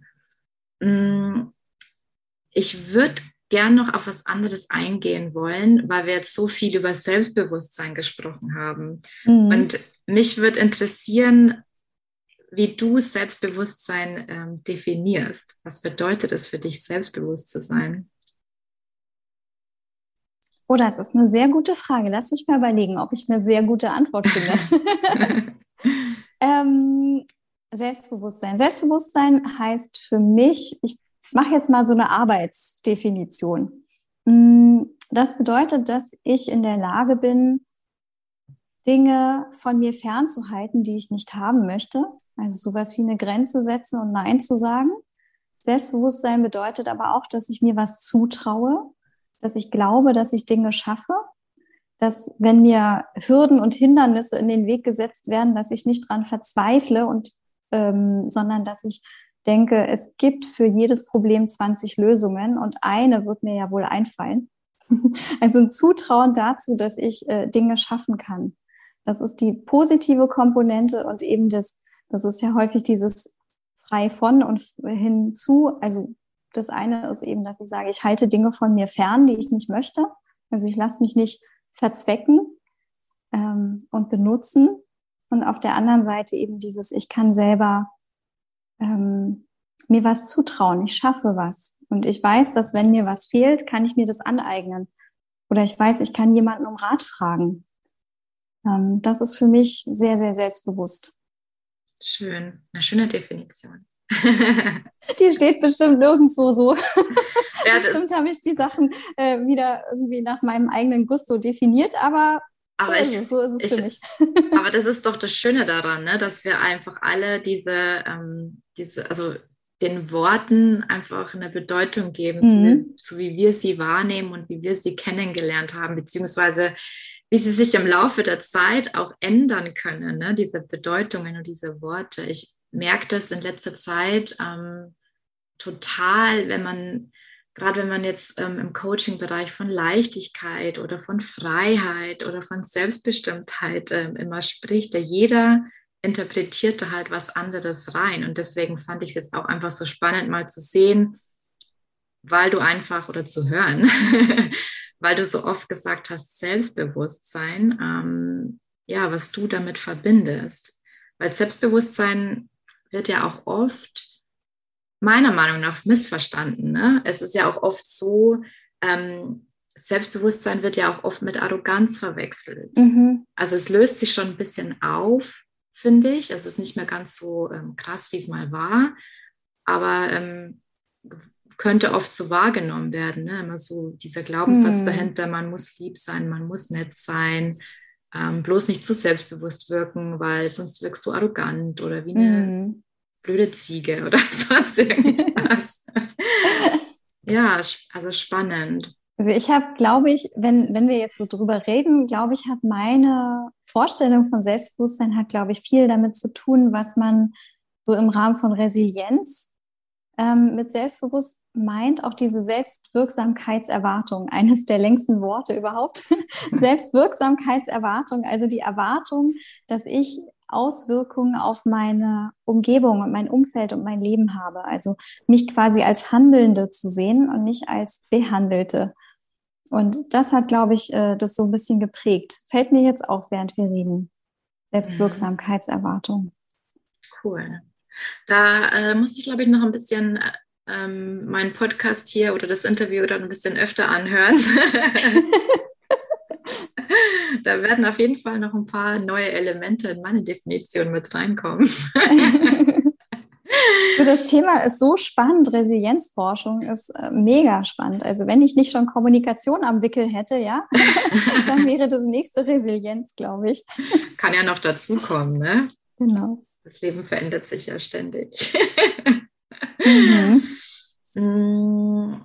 Mm, ich würde gern noch auf was anderes eingehen wollen, weil wir jetzt so viel über Selbstbewusstsein gesprochen haben. Mhm. Und mich würde interessieren, wie du Selbstbewusstsein ähm, definierst. Was bedeutet es für dich, selbstbewusst zu sein? Oh, das ist eine sehr gute Frage. Lass mich mal überlegen, ob ich eine sehr gute Antwort finde. ähm, Selbstbewusstsein. Selbstbewusstsein heißt für mich, ich mache jetzt mal so eine Arbeitsdefinition. Mm, das bedeutet, dass ich in der Lage bin, Dinge von mir fernzuhalten, die ich nicht haben möchte. Also sowas wie eine Grenze setzen und Nein zu sagen. Selbstbewusstsein bedeutet aber auch, dass ich mir was zutraue, dass ich glaube, dass ich Dinge schaffe, dass wenn mir Hürden und Hindernisse in den Weg gesetzt werden, dass ich nicht dran verzweifle und ähm, sondern dass ich denke, es gibt für jedes Problem 20 Lösungen und eine wird mir ja wohl einfallen. also ein Zutrauen dazu, dass ich äh, Dinge schaffen kann. Das ist die positive Komponente und eben das, das ist ja häufig dieses frei von und hinzu. Also das eine ist eben, dass ich sage, ich halte Dinge von mir fern, die ich nicht möchte. Also ich lasse mich nicht verzwecken ähm, und benutzen. Und auf der anderen Seite eben dieses, ich kann selber ähm, mir was zutrauen, ich schaffe was. Und ich weiß, dass wenn mir was fehlt, kann ich mir das aneignen. Oder ich weiß, ich kann jemanden um Rat fragen. Ähm, das ist für mich sehr, sehr selbstbewusst. Schön, eine schöne Definition. die steht bestimmt nirgendwo so. Ja, bestimmt habe ich die Sachen äh, wieder irgendwie nach meinem eigenen Gusto definiert, aber aber so, ich, ist es, so ist es ich, für mich. aber das ist doch das Schöne daran, ne? dass wir einfach alle diese, ähm, diese, also den Worten einfach eine Bedeutung geben, mhm. so, wie, so, wie, wir sie wahrnehmen und wie wir sie kennengelernt haben, beziehungsweise wie sie sich im Laufe der Zeit auch ändern können, ne? diese Bedeutungen und diese Worte. Ich merke das in letzter Zeit ähm, total, wenn man gerade wenn man jetzt ähm, im Coaching-Bereich von Leichtigkeit oder von Freiheit oder von Selbstbestimmtheit ähm, immer spricht, da jeder interpretiert da halt was anderes rein. Und deswegen fand ich es jetzt auch einfach so spannend, mal zu sehen, weil du einfach oder zu hören, weil du so oft gesagt hast, Selbstbewusstsein, ähm, ja, was du damit verbindest. Weil Selbstbewusstsein wird ja auch oft meiner Meinung nach missverstanden. Ne? Es ist ja auch oft so, ähm, Selbstbewusstsein wird ja auch oft mit Arroganz verwechselt. Mhm. Also es löst sich schon ein bisschen auf, finde ich. Es ist nicht mehr ganz so ähm, krass, wie es mal war, aber ähm, könnte oft so wahrgenommen werden. Ne? Immer so dieser Glaubenssatz mhm. dahinter, man muss lieb sein, man muss nett sein, ähm, bloß nicht zu selbstbewusst wirken, weil sonst wirkst du arrogant oder wie eine mhm blöde Ziege oder sonst irgendwas. ja, also spannend. Also ich habe, glaube ich, wenn, wenn wir jetzt so drüber reden, glaube ich, hat meine Vorstellung von Selbstbewusstsein hat, glaube ich, viel damit zu tun, was man so im Rahmen von Resilienz ähm, mit selbstbewusst meint, auch diese Selbstwirksamkeitserwartung, eines der längsten Worte überhaupt. Selbstwirksamkeitserwartung, also die Erwartung, dass ich Auswirkungen auf meine Umgebung und mein Umfeld und mein Leben habe. Also mich quasi als Handelnde zu sehen und nicht als Behandelte. Und das hat, glaube ich, äh, das so ein bisschen geprägt. Fällt mir jetzt auf, während wir reden. Selbstwirksamkeitserwartung. Cool. Da äh, muss ich, glaube ich, noch ein bisschen äh, ähm, meinen Podcast hier oder das Interview dann ein bisschen öfter anhören. da werden auf jeden Fall noch ein paar neue Elemente in meine Definition mit reinkommen. das Thema ist so spannend. Resilienzforschung ist äh, mega spannend. Also wenn ich nicht schon Kommunikation am Wickel hätte, ja, dann wäre das nächste Resilienz, glaube ich. Kann ja noch dazukommen, ne? Genau. Das Leben verändert sich ja ständig. Mhm. Mm,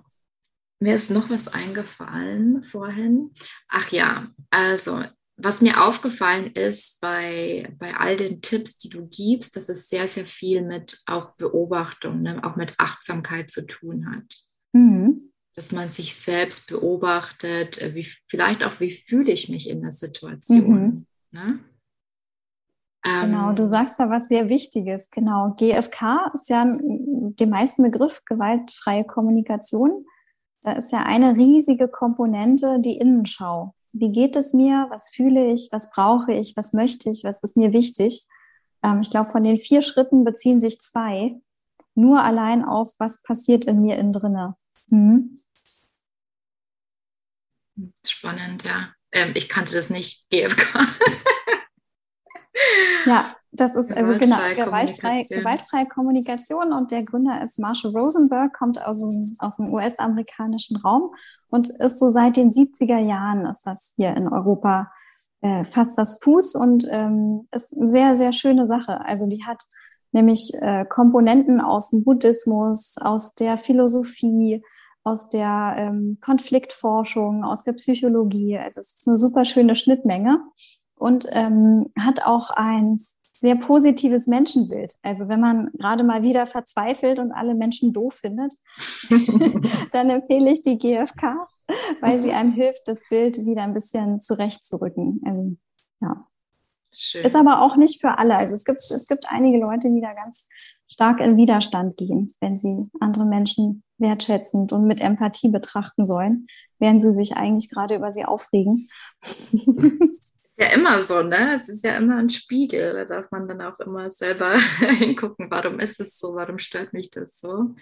mir ist noch was eingefallen vorhin. Ach ja, also was mir aufgefallen ist bei, bei all den Tipps, die du gibst, dass es sehr, sehr viel mit auch Beobachtung, ne, auch mit Achtsamkeit zu tun hat. Mhm. Dass man sich selbst beobachtet, äh, wie, vielleicht auch, wie fühle ich mich in der Situation. Mhm. Ne? Genau, du ähm, sagst da was sehr Wichtiges. Genau, GFK ist ja dem meisten Begriff gewaltfreie Kommunikation. Da ist ja eine riesige Komponente die Innenschau. Wie geht es mir? Was fühle ich? Was brauche ich? Was möchte ich? Was ist mir wichtig? Ähm, ich glaube, von den vier Schritten beziehen sich zwei nur allein auf, was passiert in mir innen drinne. Mhm. Spannend, ja. Ähm, ich kannte das nicht, GFK. ja, das ist also genau gewaltfreie, gewaltfreie Kommunikation und der Gründer ist Marshall Rosenberg, kommt aus dem, aus dem US-amerikanischen Raum und ist so seit den 70er Jahren ist das hier in Europa äh, fast das Fuß und ähm, ist eine sehr, sehr schöne Sache. Also die hat nämlich äh, Komponenten aus dem Buddhismus, aus der Philosophie, aus der ähm, Konfliktforschung, aus der Psychologie. Also es ist eine super schöne Schnittmenge und ähm, hat auch ein sehr positives Menschenbild. Also wenn man gerade mal wieder verzweifelt und alle Menschen doof findet, dann empfehle ich die GfK, weil sie einem hilft, das Bild wieder ein bisschen zurechtzurücken. Also, ja. Schön. Ist aber auch nicht für alle. Also es gibt, es gibt einige Leute, die da ganz stark in Widerstand gehen, wenn sie andere Menschen wertschätzend und mit Empathie betrachten sollen, während sie sich eigentlich gerade über sie aufregen. ja immer so, ne? Es ist ja immer ein Spiegel. Da darf man dann auch immer selber hingucken, warum ist es so, warum stört mich das so?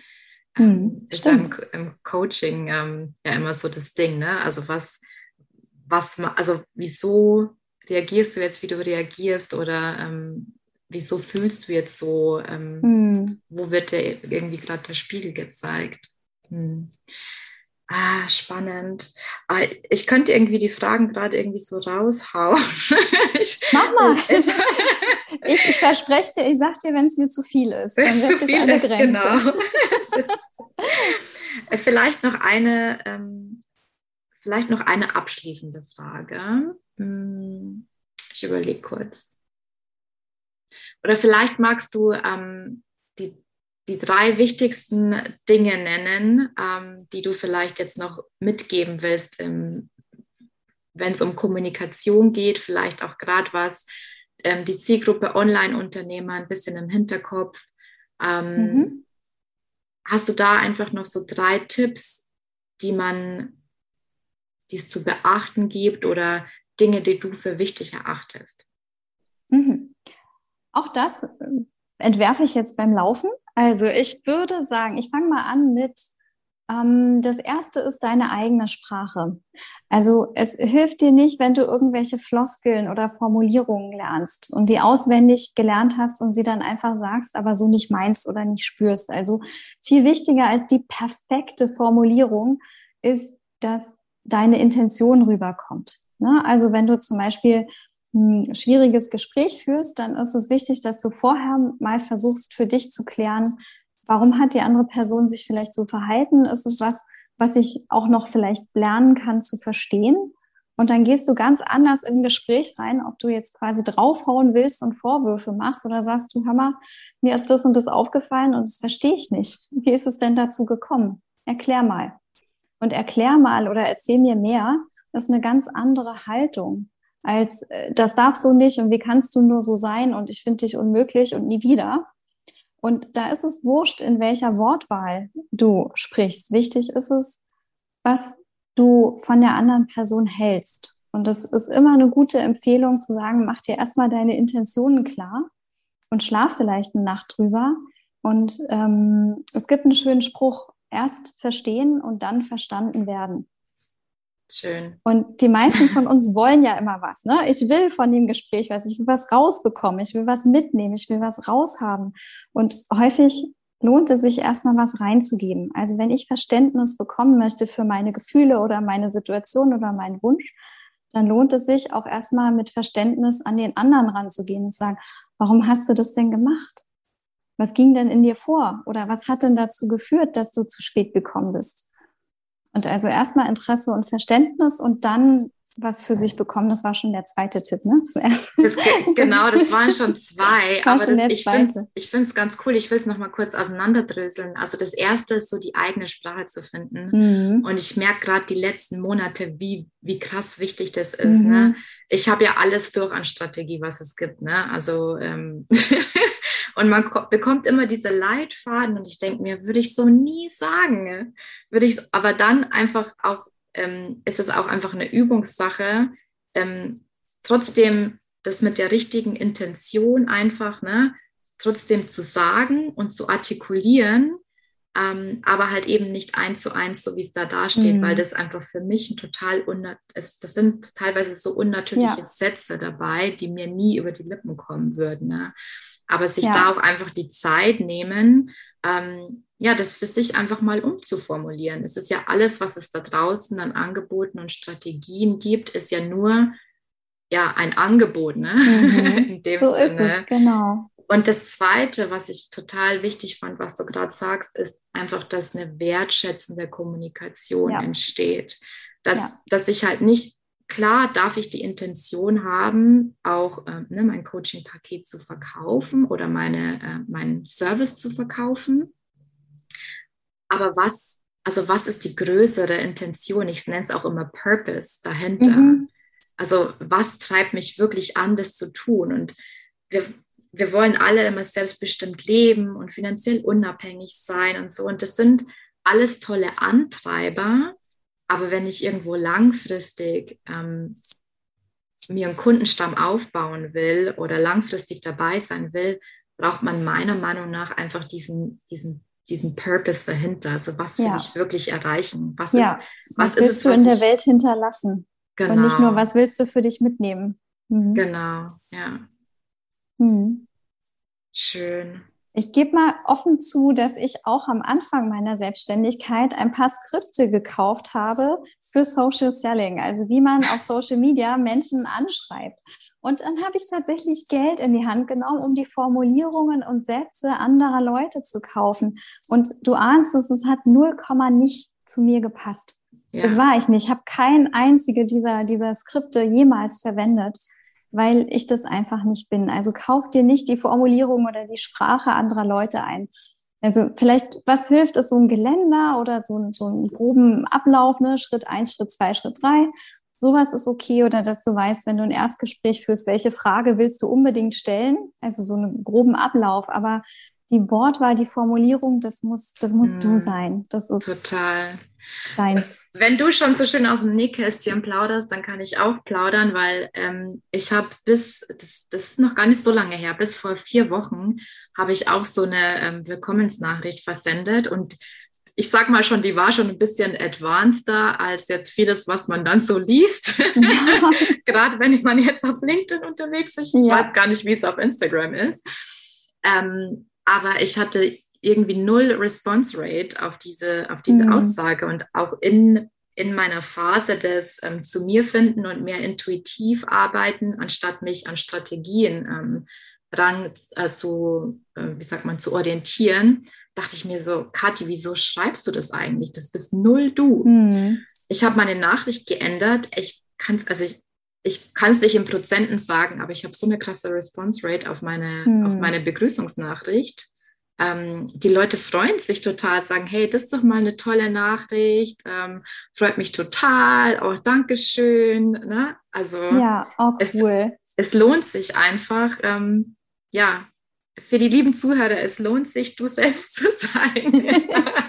Hm, ist ja im, im, Coaching ähm, ja immer so das Ding, ne? Also was, was, also wieso reagierst du jetzt, wie du reagierst oder ähm, wieso fühlst du jetzt so? Ähm, hm. Wo wird dir irgendwie gerade der Spiegel gezeigt? Hm. Ah, spannend. Ah, ich könnte irgendwie die Fragen gerade irgendwie so raushauen. ich, Mach mal. ich, ich verspreche dir, ich sag dir, wenn es mir zu viel ist. Dann setze ich eine Grenze. Genau. vielleicht noch eine, ähm, vielleicht noch eine abschließende Frage. Hm, ich überlege kurz. Oder vielleicht magst du ähm, die, die drei wichtigsten Dinge nennen, ähm, die du vielleicht jetzt noch mitgeben willst, wenn es um Kommunikation geht, vielleicht auch gerade was ähm, die Zielgruppe Online-Unternehmer ein bisschen im Hinterkopf. Ähm, mhm. Hast du da einfach noch so drei Tipps, die man, die es zu beachten gibt oder Dinge, die du für wichtig erachtest? Mhm. Auch das entwerfe ich jetzt beim Laufen. Also ich würde sagen, ich fange mal an mit, ähm, das erste ist deine eigene Sprache. Also es hilft dir nicht, wenn du irgendwelche Floskeln oder Formulierungen lernst und die auswendig gelernt hast und sie dann einfach sagst, aber so nicht meinst oder nicht spürst. Also viel wichtiger als die perfekte Formulierung ist, dass deine Intention rüberkommt. Ne? Also wenn du zum Beispiel ein schwieriges Gespräch führst, dann ist es wichtig, dass du vorher mal versuchst, für dich zu klären, warum hat die andere Person sich vielleicht so verhalten? Ist es was, was ich auch noch vielleicht lernen kann zu verstehen? Und dann gehst du ganz anders in ein Gespräch rein, ob du jetzt quasi draufhauen willst und Vorwürfe machst oder sagst du, hör mal, mir ist das und das aufgefallen und das verstehe ich nicht. Wie ist es denn dazu gekommen? Erklär mal. Und erklär mal oder erzähl mir mehr, das ist eine ganz andere Haltung als äh, das darf so nicht und wie kannst du nur so sein und ich finde dich unmöglich und nie wieder. Und da ist es wurscht, in welcher Wortwahl du sprichst. Wichtig ist es, was du von der anderen Person hältst. Und das ist immer eine gute Empfehlung zu sagen, mach dir erstmal deine Intentionen klar und schlaf vielleicht eine Nacht drüber. Und ähm, es gibt einen schönen Spruch, erst verstehen und dann verstanden werden. Schön. Und die meisten von uns wollen ja immer was. Ne? Ich will von dem Gespräch was, ich will was rausbekommen, ich will was mitnehmen, ich will was raushaben. Und häufig lohnt es sich erstmal was reinzugeben. Also wenn ich Verständnis bekommen möchte für meine Gefühle oder meine Situation oder meinen Wunsch, dann lohnt es sich auch erstmal mit Verständnis an den anderen ranzugehen und sagen, warum hast du das denn gemacht? Was ging denn in dir vor? Oder was hat denn dazu geführt, dass du zu spät gekommen bist? Und also erstmal Interesse und Verständnis und dann was für sich bekommen. Das war schon der zweite Tipp, ne? Das, genau, das waren schon zwei. War aber schon das, ich finde es ganz cool. Ich will es nochmal kurz auseinanderdröseln. Also das erste ist so die eigene Sprache zu finden. Mhm. Und ich merke gerade die letzten Monate, wie, wie krass wichtig das ist. Ne? Mhm. Ne? Ich habe ja alles durch an Strategie, was es gibt. Ne? Also ähm, Und man bekommt immer diese Leitfaden und ich denke mir, würde ich so nie sagen. Würde ich, aber dann einfach auch, ähm, ist es auch einfach eine Übungssache, ähm, trotzdem das mit der richtigen Intention einfach, ne, trotzdem zu sagen und zu artikulieren, ähm, aber halt eben nicht eins zu eins, so wie es da dasteht, mhm. weil das einfach für mich ein total, ist, das sind teilweise so unnatürliche ja. Sätze dabei, die mir nie über die Lippen kommen würden. Ne? Aber sich ja. da auch einfach die Zeit nehmen, ähm, ja, das für sich einfach mal umzuformulieren. Es ist ja alles, was es da draußen an Angeboten und Strategien gibt, ist ja nur ja ein Angebot, ne? Mhm. so Sinne. ist es, genau. Und das Zweite, was ich total wichtig fand, was du gerade sagst, ist einfach, dass eine wertschätzende Kommunikation ja. entsteht. Dass, ja. dass ich halt nicht, klar darf ich die Intention haben, auch äh, ne, mein Coaching-Paket zu verkaufen oder meine, äh, meinen Service zu verkaufen. Aber was, also was ist die größere Intention? Ich nenne es auch immer Purpose dahinter. Mhm. Also was treibt mich wirklich an, das zu tun? Und wir, wir wollen alle immer selbstbestimmt leben und finanziell unabhängig sein und so. Und das sind alles tolle Antreiber. Aber wenn ich irgendwo langfristig ähm, mir einen Kundenstamm aufbauen will oder langfristig dabei sein will, braucht man meiner Meinung nach einfach diesen, diesen, diesen Purpose dahinter. Also was will ja. ich wirklich erreichen? Was, ja. ist, was, was willst es, du in der Welt hinterlassen? Genau. Und nicht nur, was willst du für dich mitnehmen? Mhm. Genau, ja. Hm. Schön. Ich gebe mal offen zu, dass ich auch am Anfang meiner Selbstständigkeit ein paar Skripte gekauft habe für Social Selling, also wie man auf Social Media Menschen anschreibt. Und dann habe ich tatsächlich Geld in die Hand genommen, um die Formulierungen und Sätze anderer Leute zu kaufen. Und du ahnst es, es hat 0, nicht zu mir gepasst. Ja. Das war ich nicht. Ich habe kein einzige dieser, dieser Skripte jemals verwendet weil ich das einfach nicht bin. Also kauf dir nicht die Formulierung oder die Sprache anderer Leute ein. Also vielleicht, was hilft, ist so ein Geländer oder so, so einen groben Ablauf, ne? Schritt eins, Schritt zwei, Schritt drei. Sowas ist okay oder dass du weißt, wenn du ein Erstgespräch führst, welche Frage willst du unbedingt stellen? Also so einen groben Ablauf. Aber die Wortwahl, die Formulierung, das muss, das musst hm, du sein. Das ist total. Deins. Wenn du schon so schön aus dem Nähkästchen plauderst, dann kann ich auch plaudern, weil ähm, ich habe bis, das, das ist noch gar nicht so lange her, bis vor vier Wochen habe ich auch so eine ähm, Willkommensnachricht versendet und ich sag mal schon, die war schon ein bisschen advanceder als jetzt vieles, was man dann so liest. Ja. Gerade wenn man jetzt auf LinkedIn unterwegs ist. Ich ja. weiß gar nicht, wie es auf Instagram ist. Ähm, aber ich hatte irgendwie null Response Rate auf diese, auf diese mhm. Aussage und auch in, in meiner Phase des ähm, zu mir finden und mehr intuitiv arbeiten, anstatt mich an Strategien ähm, ran äh, zu, äh, wie sagt man, zu orientieren, dachte ich mir so, Kathi, wieso schreibst du das eigentlich? Das bist null du. Mhm. Ich habe meine Nachricht geändert. Ich kann es, also ich, ich kann es nicht in Prozenten sagen, aber ich habe so eine krasse Response Rate auf meine, mhm. auf meine Begrüßungsnachricht ähm, die Leute freuen sich total, sagen, hey, das ist doch mal eine tolle Nachricht, ähm, freut mich total, auch oh, Dankeschön. Ne? Also ja, auch cool. Es, es lohnt sich einfach, ähm, ja, für die lieben Zuhörer, es lohnt sich, du selbst zu sein.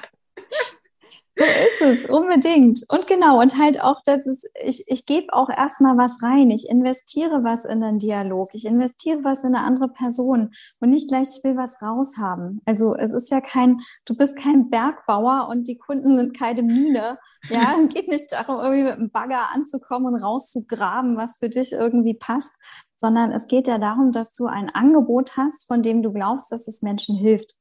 So ist es, unbedingt. Und genau, und halt auch, dass es, ich, ich gebe auch erstmal was rein. Ich investiere was in den Dialog. Ich investiere was in eine andere Person und nicht gleich, ich will was raushaben. Also es ist ja kein, du bist kein Bergbauer und die Kunden sind keine Mine. Ja, es geht nicht darum, irgendwie mit einem Bagger anzukommen und rauszugraben, was für dich irgendwie passt, sondern es geht ja darum, dass du ein Angebot hast, von dem du glaubst, dass es Menschen hilft.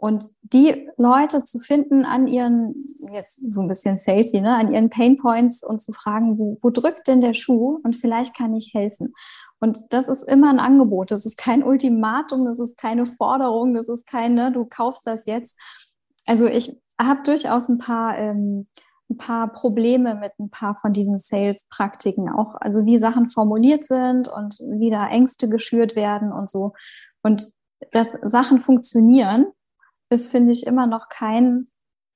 Und die Leute zu finden an ihren, jetzt so ein bisschen salesy, ne, an ihren Pain Points und zu fragen, wo, wo drückt denn der Schuh und vielleicht kann ich helfen. Und das ist immer ein Angebot. Das ist kein Ultimatum, das ist keine Forderung, das ist keine, du kaufst das jetzt. Also ich habe durchaus ein paar, ähm, ein paar Probleme mit ein paar von diesen Sales-Praktiken auch. Also wie Sachen formuliert sind und wie da Ängste geschürt werden und so. Und dass Sachen funktionieren, ist, finde ich, immer noch kein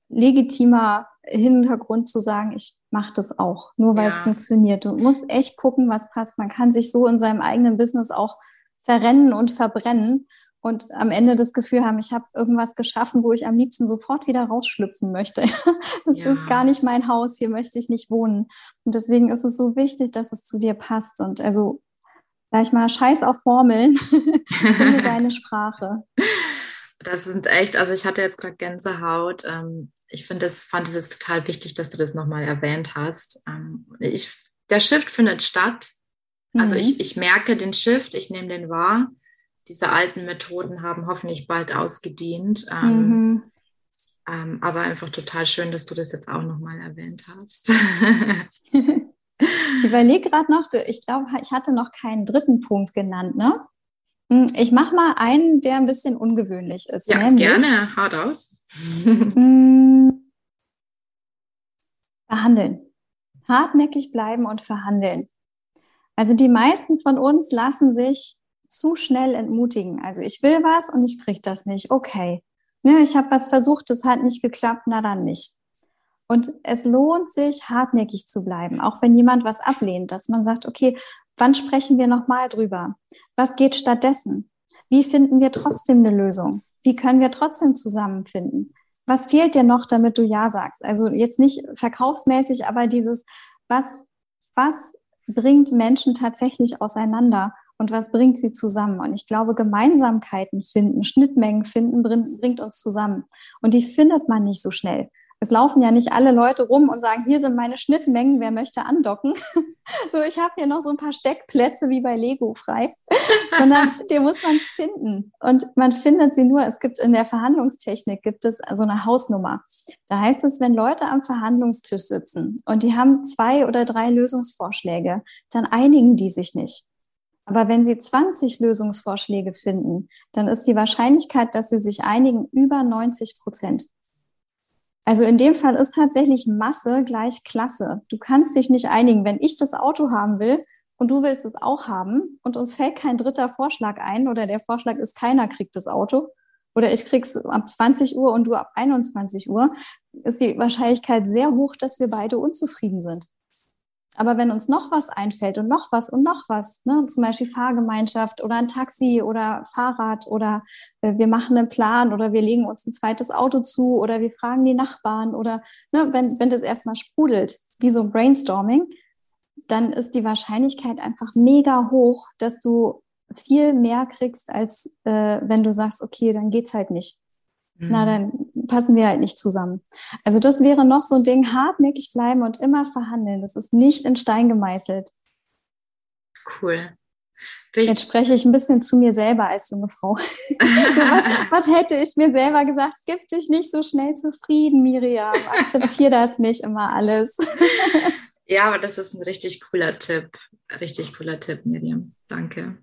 legitimer Hintergrund zu sagen, ich mache das auch, nur weil ja. es funktioniert. Du musst echt gucken, was passt. Man kann sich so in seinem eigenen Business auch verrennen und verbrennen. und am Ende das Gefühl haben, ich habe irgendwas geschaffen, wo ich am liebsten sofort wieder rausschlüpfen möchte. Das ja. ist gar nicht mein Haus, hier möchte ich nicht wohnen. Und deswegen ist es so wichtig, dass es zu dir passt. Und also, sag ich mal, scheiß auf Formeln, finde deine Sprache. Das sind echt, also ich hatte jetzt gerade Gänsehaut. Ähm, ich finde das, fand es total wichtig, dass du das nochmal erwähnt hast. Ähm, ich, der Shift findet statt. Also mhm. ich, ich merke den Shift, ich nehme den wahr diese alten Methoden haben hoffentlich bald ausgedient. Ähm, mhm. ähm, aber einfach total schön, dass du das jetzt auch nochmal erwähnt hast. ich überlege gerade noch, ich glaube, ich hatte noch keinen dritten Punkt genannt, ne? Hm, ich mache mal einen, der ein bisschen ungewöhnlich ist. Ja, nämlich, gerne, haut aus. Hm, verhandeln. Hartnäckig bleiben und verhandeln. Also die meisten von uns lassen sich zu schnell entmutigen. Also ich will was und ich kriege das nicht. Okay. Ne, ich habe was versucht, das hat nicht geklappt, na dann nicht. Und es lohnt sich, hartnäckig zu bleiben, auch wenn jemand was ablehnt, dass man sagt, okay, wann sprechen wir nochmal drüber? Was geht stattdessen? Wie finden wir trotzdem eine Lösung? Wie können wir trotzdem zusammenfinden? Was fehlt dir noch, damit du Ja sagst? Also jetzt nicht verkaufsmäßig, aber dieses, was, was bringt Menschen tatsächlich auseinander? und was bringt sie zusammen. Und ich glaube, Gemeinsamkeiten finden, Schnittmengen finden, bringt uns zusammen. Und die findet man nicht so schnell. Es laufen ja nicht alle Leute rum und sagen, hier sind meine Schnittmengen, wer möchte andocken? so, ich habe hier noch so ein paar Steckplätze wie bei Lego frei. Sondern die muss man finden. Und man findet sie nur, es gibt in der Verhandlungstechnik, gibt es so eine Hausnummer. Da heißt es, wenn Leute am Verhandlungstisch sitzen und die haben zwei oder drei Lösungsvorschläge, dann einigen die sich nicht. Aber wenn Sie 20 Lösungsvorschläge finden, dann ist die Wahrscheinlichkeit, dass Sie sich einigen, über 90 Prozent. Also in dem Fall ist tatsächlich Masse gleich Klasse. Du kannst dich nicht einigen. Wenn ich das Auto haben will und du willst es auch haben und uns fällt kein dritter Vorschlag ein oder der Vorschlag ist, keiner kriegt das Auto oder ich krieg's ab 20 Uhr und du ab 21 Uhr, ist die Wahrscheinlichkeit sehr hoch, dass wir beide unzufrieden sind. Aber wenn uns noch was einfällt und noch was und noch was, ne, zum Beispiel Fahrgemeinschaft oder ein Taxi oder Fahrrad oder äh, wir machen einen Plan oder wir legen uns ein zweites Auto zu oder wir fragen die Nachbarn oder ne, wenn, wenn das erstmal sprudelt, wie so ein Brainstorming, dann ist die Wahrscheinlichkeit einfach mega hoch, dass du viel mehr kriegst, als äh, wenn du sagst, okay, dann geht's halt nicht. Mhm. Na, dann passen wir halt nicht zusammen. Also das wäre noch so ein Ding, hartnäckig bleiben und immer verhandeln. Das ist nicht in Stein gemeißelt. Cool. Richtig. Jetzt spreche ich ein bisschen zu mir selber als junge Frau. so, was, was, hätte ich mir selber gesagt? Gib dich nicht so schnell zufrieden, Miriam. Akzeptier das nicht immer alles. ja, aber das ist ein richtig cooler Tipp. Richtig cooler Tipp, Miriam. Danke.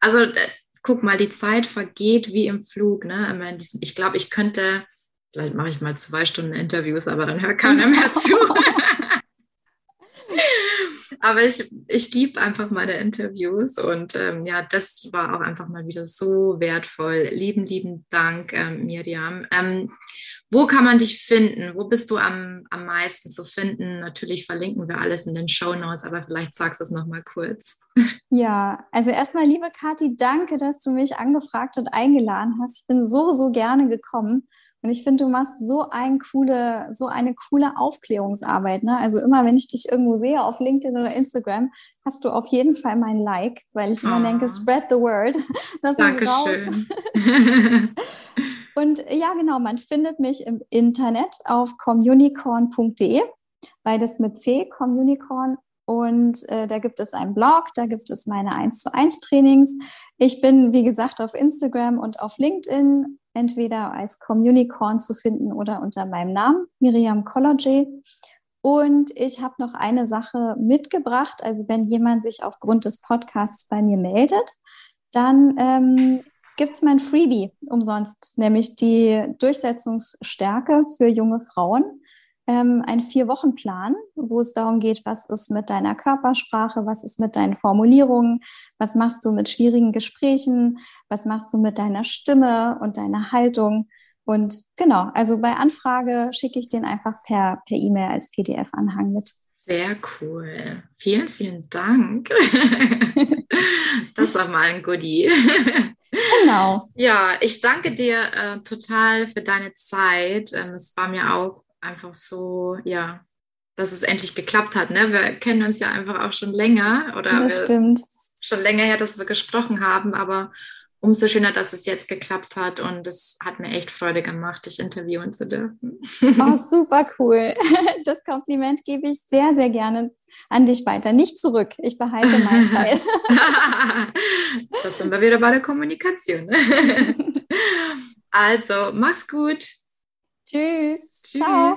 Also äh, guck mal, die Zeit vergeht wie im Flug. Ne? Ich glaube, ich könnte, vielleicht mache ich mal zwei Stunden Interviews, aber dann hört keiner mehr zu. aber ich, ich liebe einfach meine Interviews und ähm, ja, das war auch einfach mal wieder so wertvoll. Lieben, lieben Dank, ähm, Miriam. Ähm, wo kann man dich finden? Wo bist du am, am meisten zu finden? Natürlich verlinken wir alles in den Show Notes, aber vielleicht sagst du es nochmal kurz. Ja, also erstmal, liebe Kathi, danke, dass du mich angefragt und eingeladen hast. Ich bin so, so gerne gekommen. Und ich finde, du machst so, ein coole, so eine coole Aufklärungsarbeit. Ne? Also immer, wenn ich dich irgendwo sehe auf LinkedIn oder Instagram, hast du auf jeden Fall mein Like, weil ich immer oh. denke, spread the word. Lass uns raus. Und ja, genau, man findet mich im Internet auf communicorn.de, beides mit C, Communicorn. Und äh, da gibt es einen Blog, da gibt es meine 1 zu 1 Trainings. Ich bin, wie gesagt, auf Instagram und auf LinkedIn entweder als Communicorn zu finden oder unter meinem Namen, Miriam Collage. Und ich habe noch eine Sache mitgebracht. Also wenn jemand sich aufgrund des Podcasts bei mir meldet, dann ähm, gibt es mein Freebie umsonst, nämlich die Durchsetzungsstärke für junge Frauen. Ähm, ein Vier-Wochen-Plan, wo es darum geht, was ist mit deiner Körpersprache, was ist mit deinen Formulierungen, was machst du mit schwierigen Gesprächen, was machst du mit deiner Stimme und deiner Haltung. Und genau, also bei Anfrage schicke ich den einfach per per E-Mail als PDF-Anhang mit. Sehr cool. Vielen, vielen Dank. das war mal ein Goodie. Genau. Ja, ich danke dir äh, total für deine Zeit. Ähm, es war mir auch einfach so, ja, dass es endlich geklappt hat. Ne? Wir kennen uns ja einfach auch schon länger oder das stimmt. schon länger her, dass wir gesprochen haben, aber umso schöner, dass es jetzt geklappt hat und es hat mir echt Freude gemacht, dich interviewen zu dürfen. Oh, super cool. Das Kompliment gebe ich sehr, sehr gerne an dich weiter. Nicht zurück. Ich behalte meinen Teil. Das sind wir wieder bei der Kommunikation. Also, mach's gut. Tschüss. Tschüss. Ciao.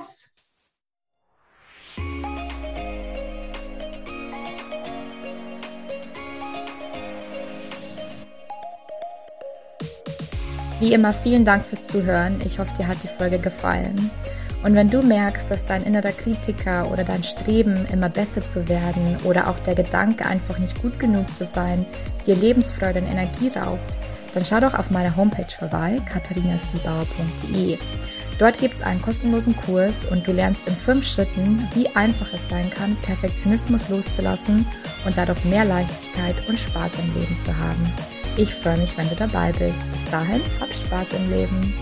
Wie immer vielen Dank fürs Zuhören. Ich hoffe, dir hat die Folge gefallen. Und wenn du merkst, dass dein innerer Kritiker oder dein Streben, immer besser zu werden oder auch der Gedanke, einfach nicht gut genug zu sein, dir Lebensfreude und Energie raubt, dann schau doch auf meiner Homepage vorbei, katharinasiebauer.de. Dort gibt es einen kostenlosen Kurs und du lernst in fünf Schritten, wie einfach es sein kann, Perfektionismus loszulassen und dadurch mehr Leichtigkeit und Spaß im Leben zu haben. Ich freue mich, wenn du dabei bist. Bis dahin, hab Spaß im Leben.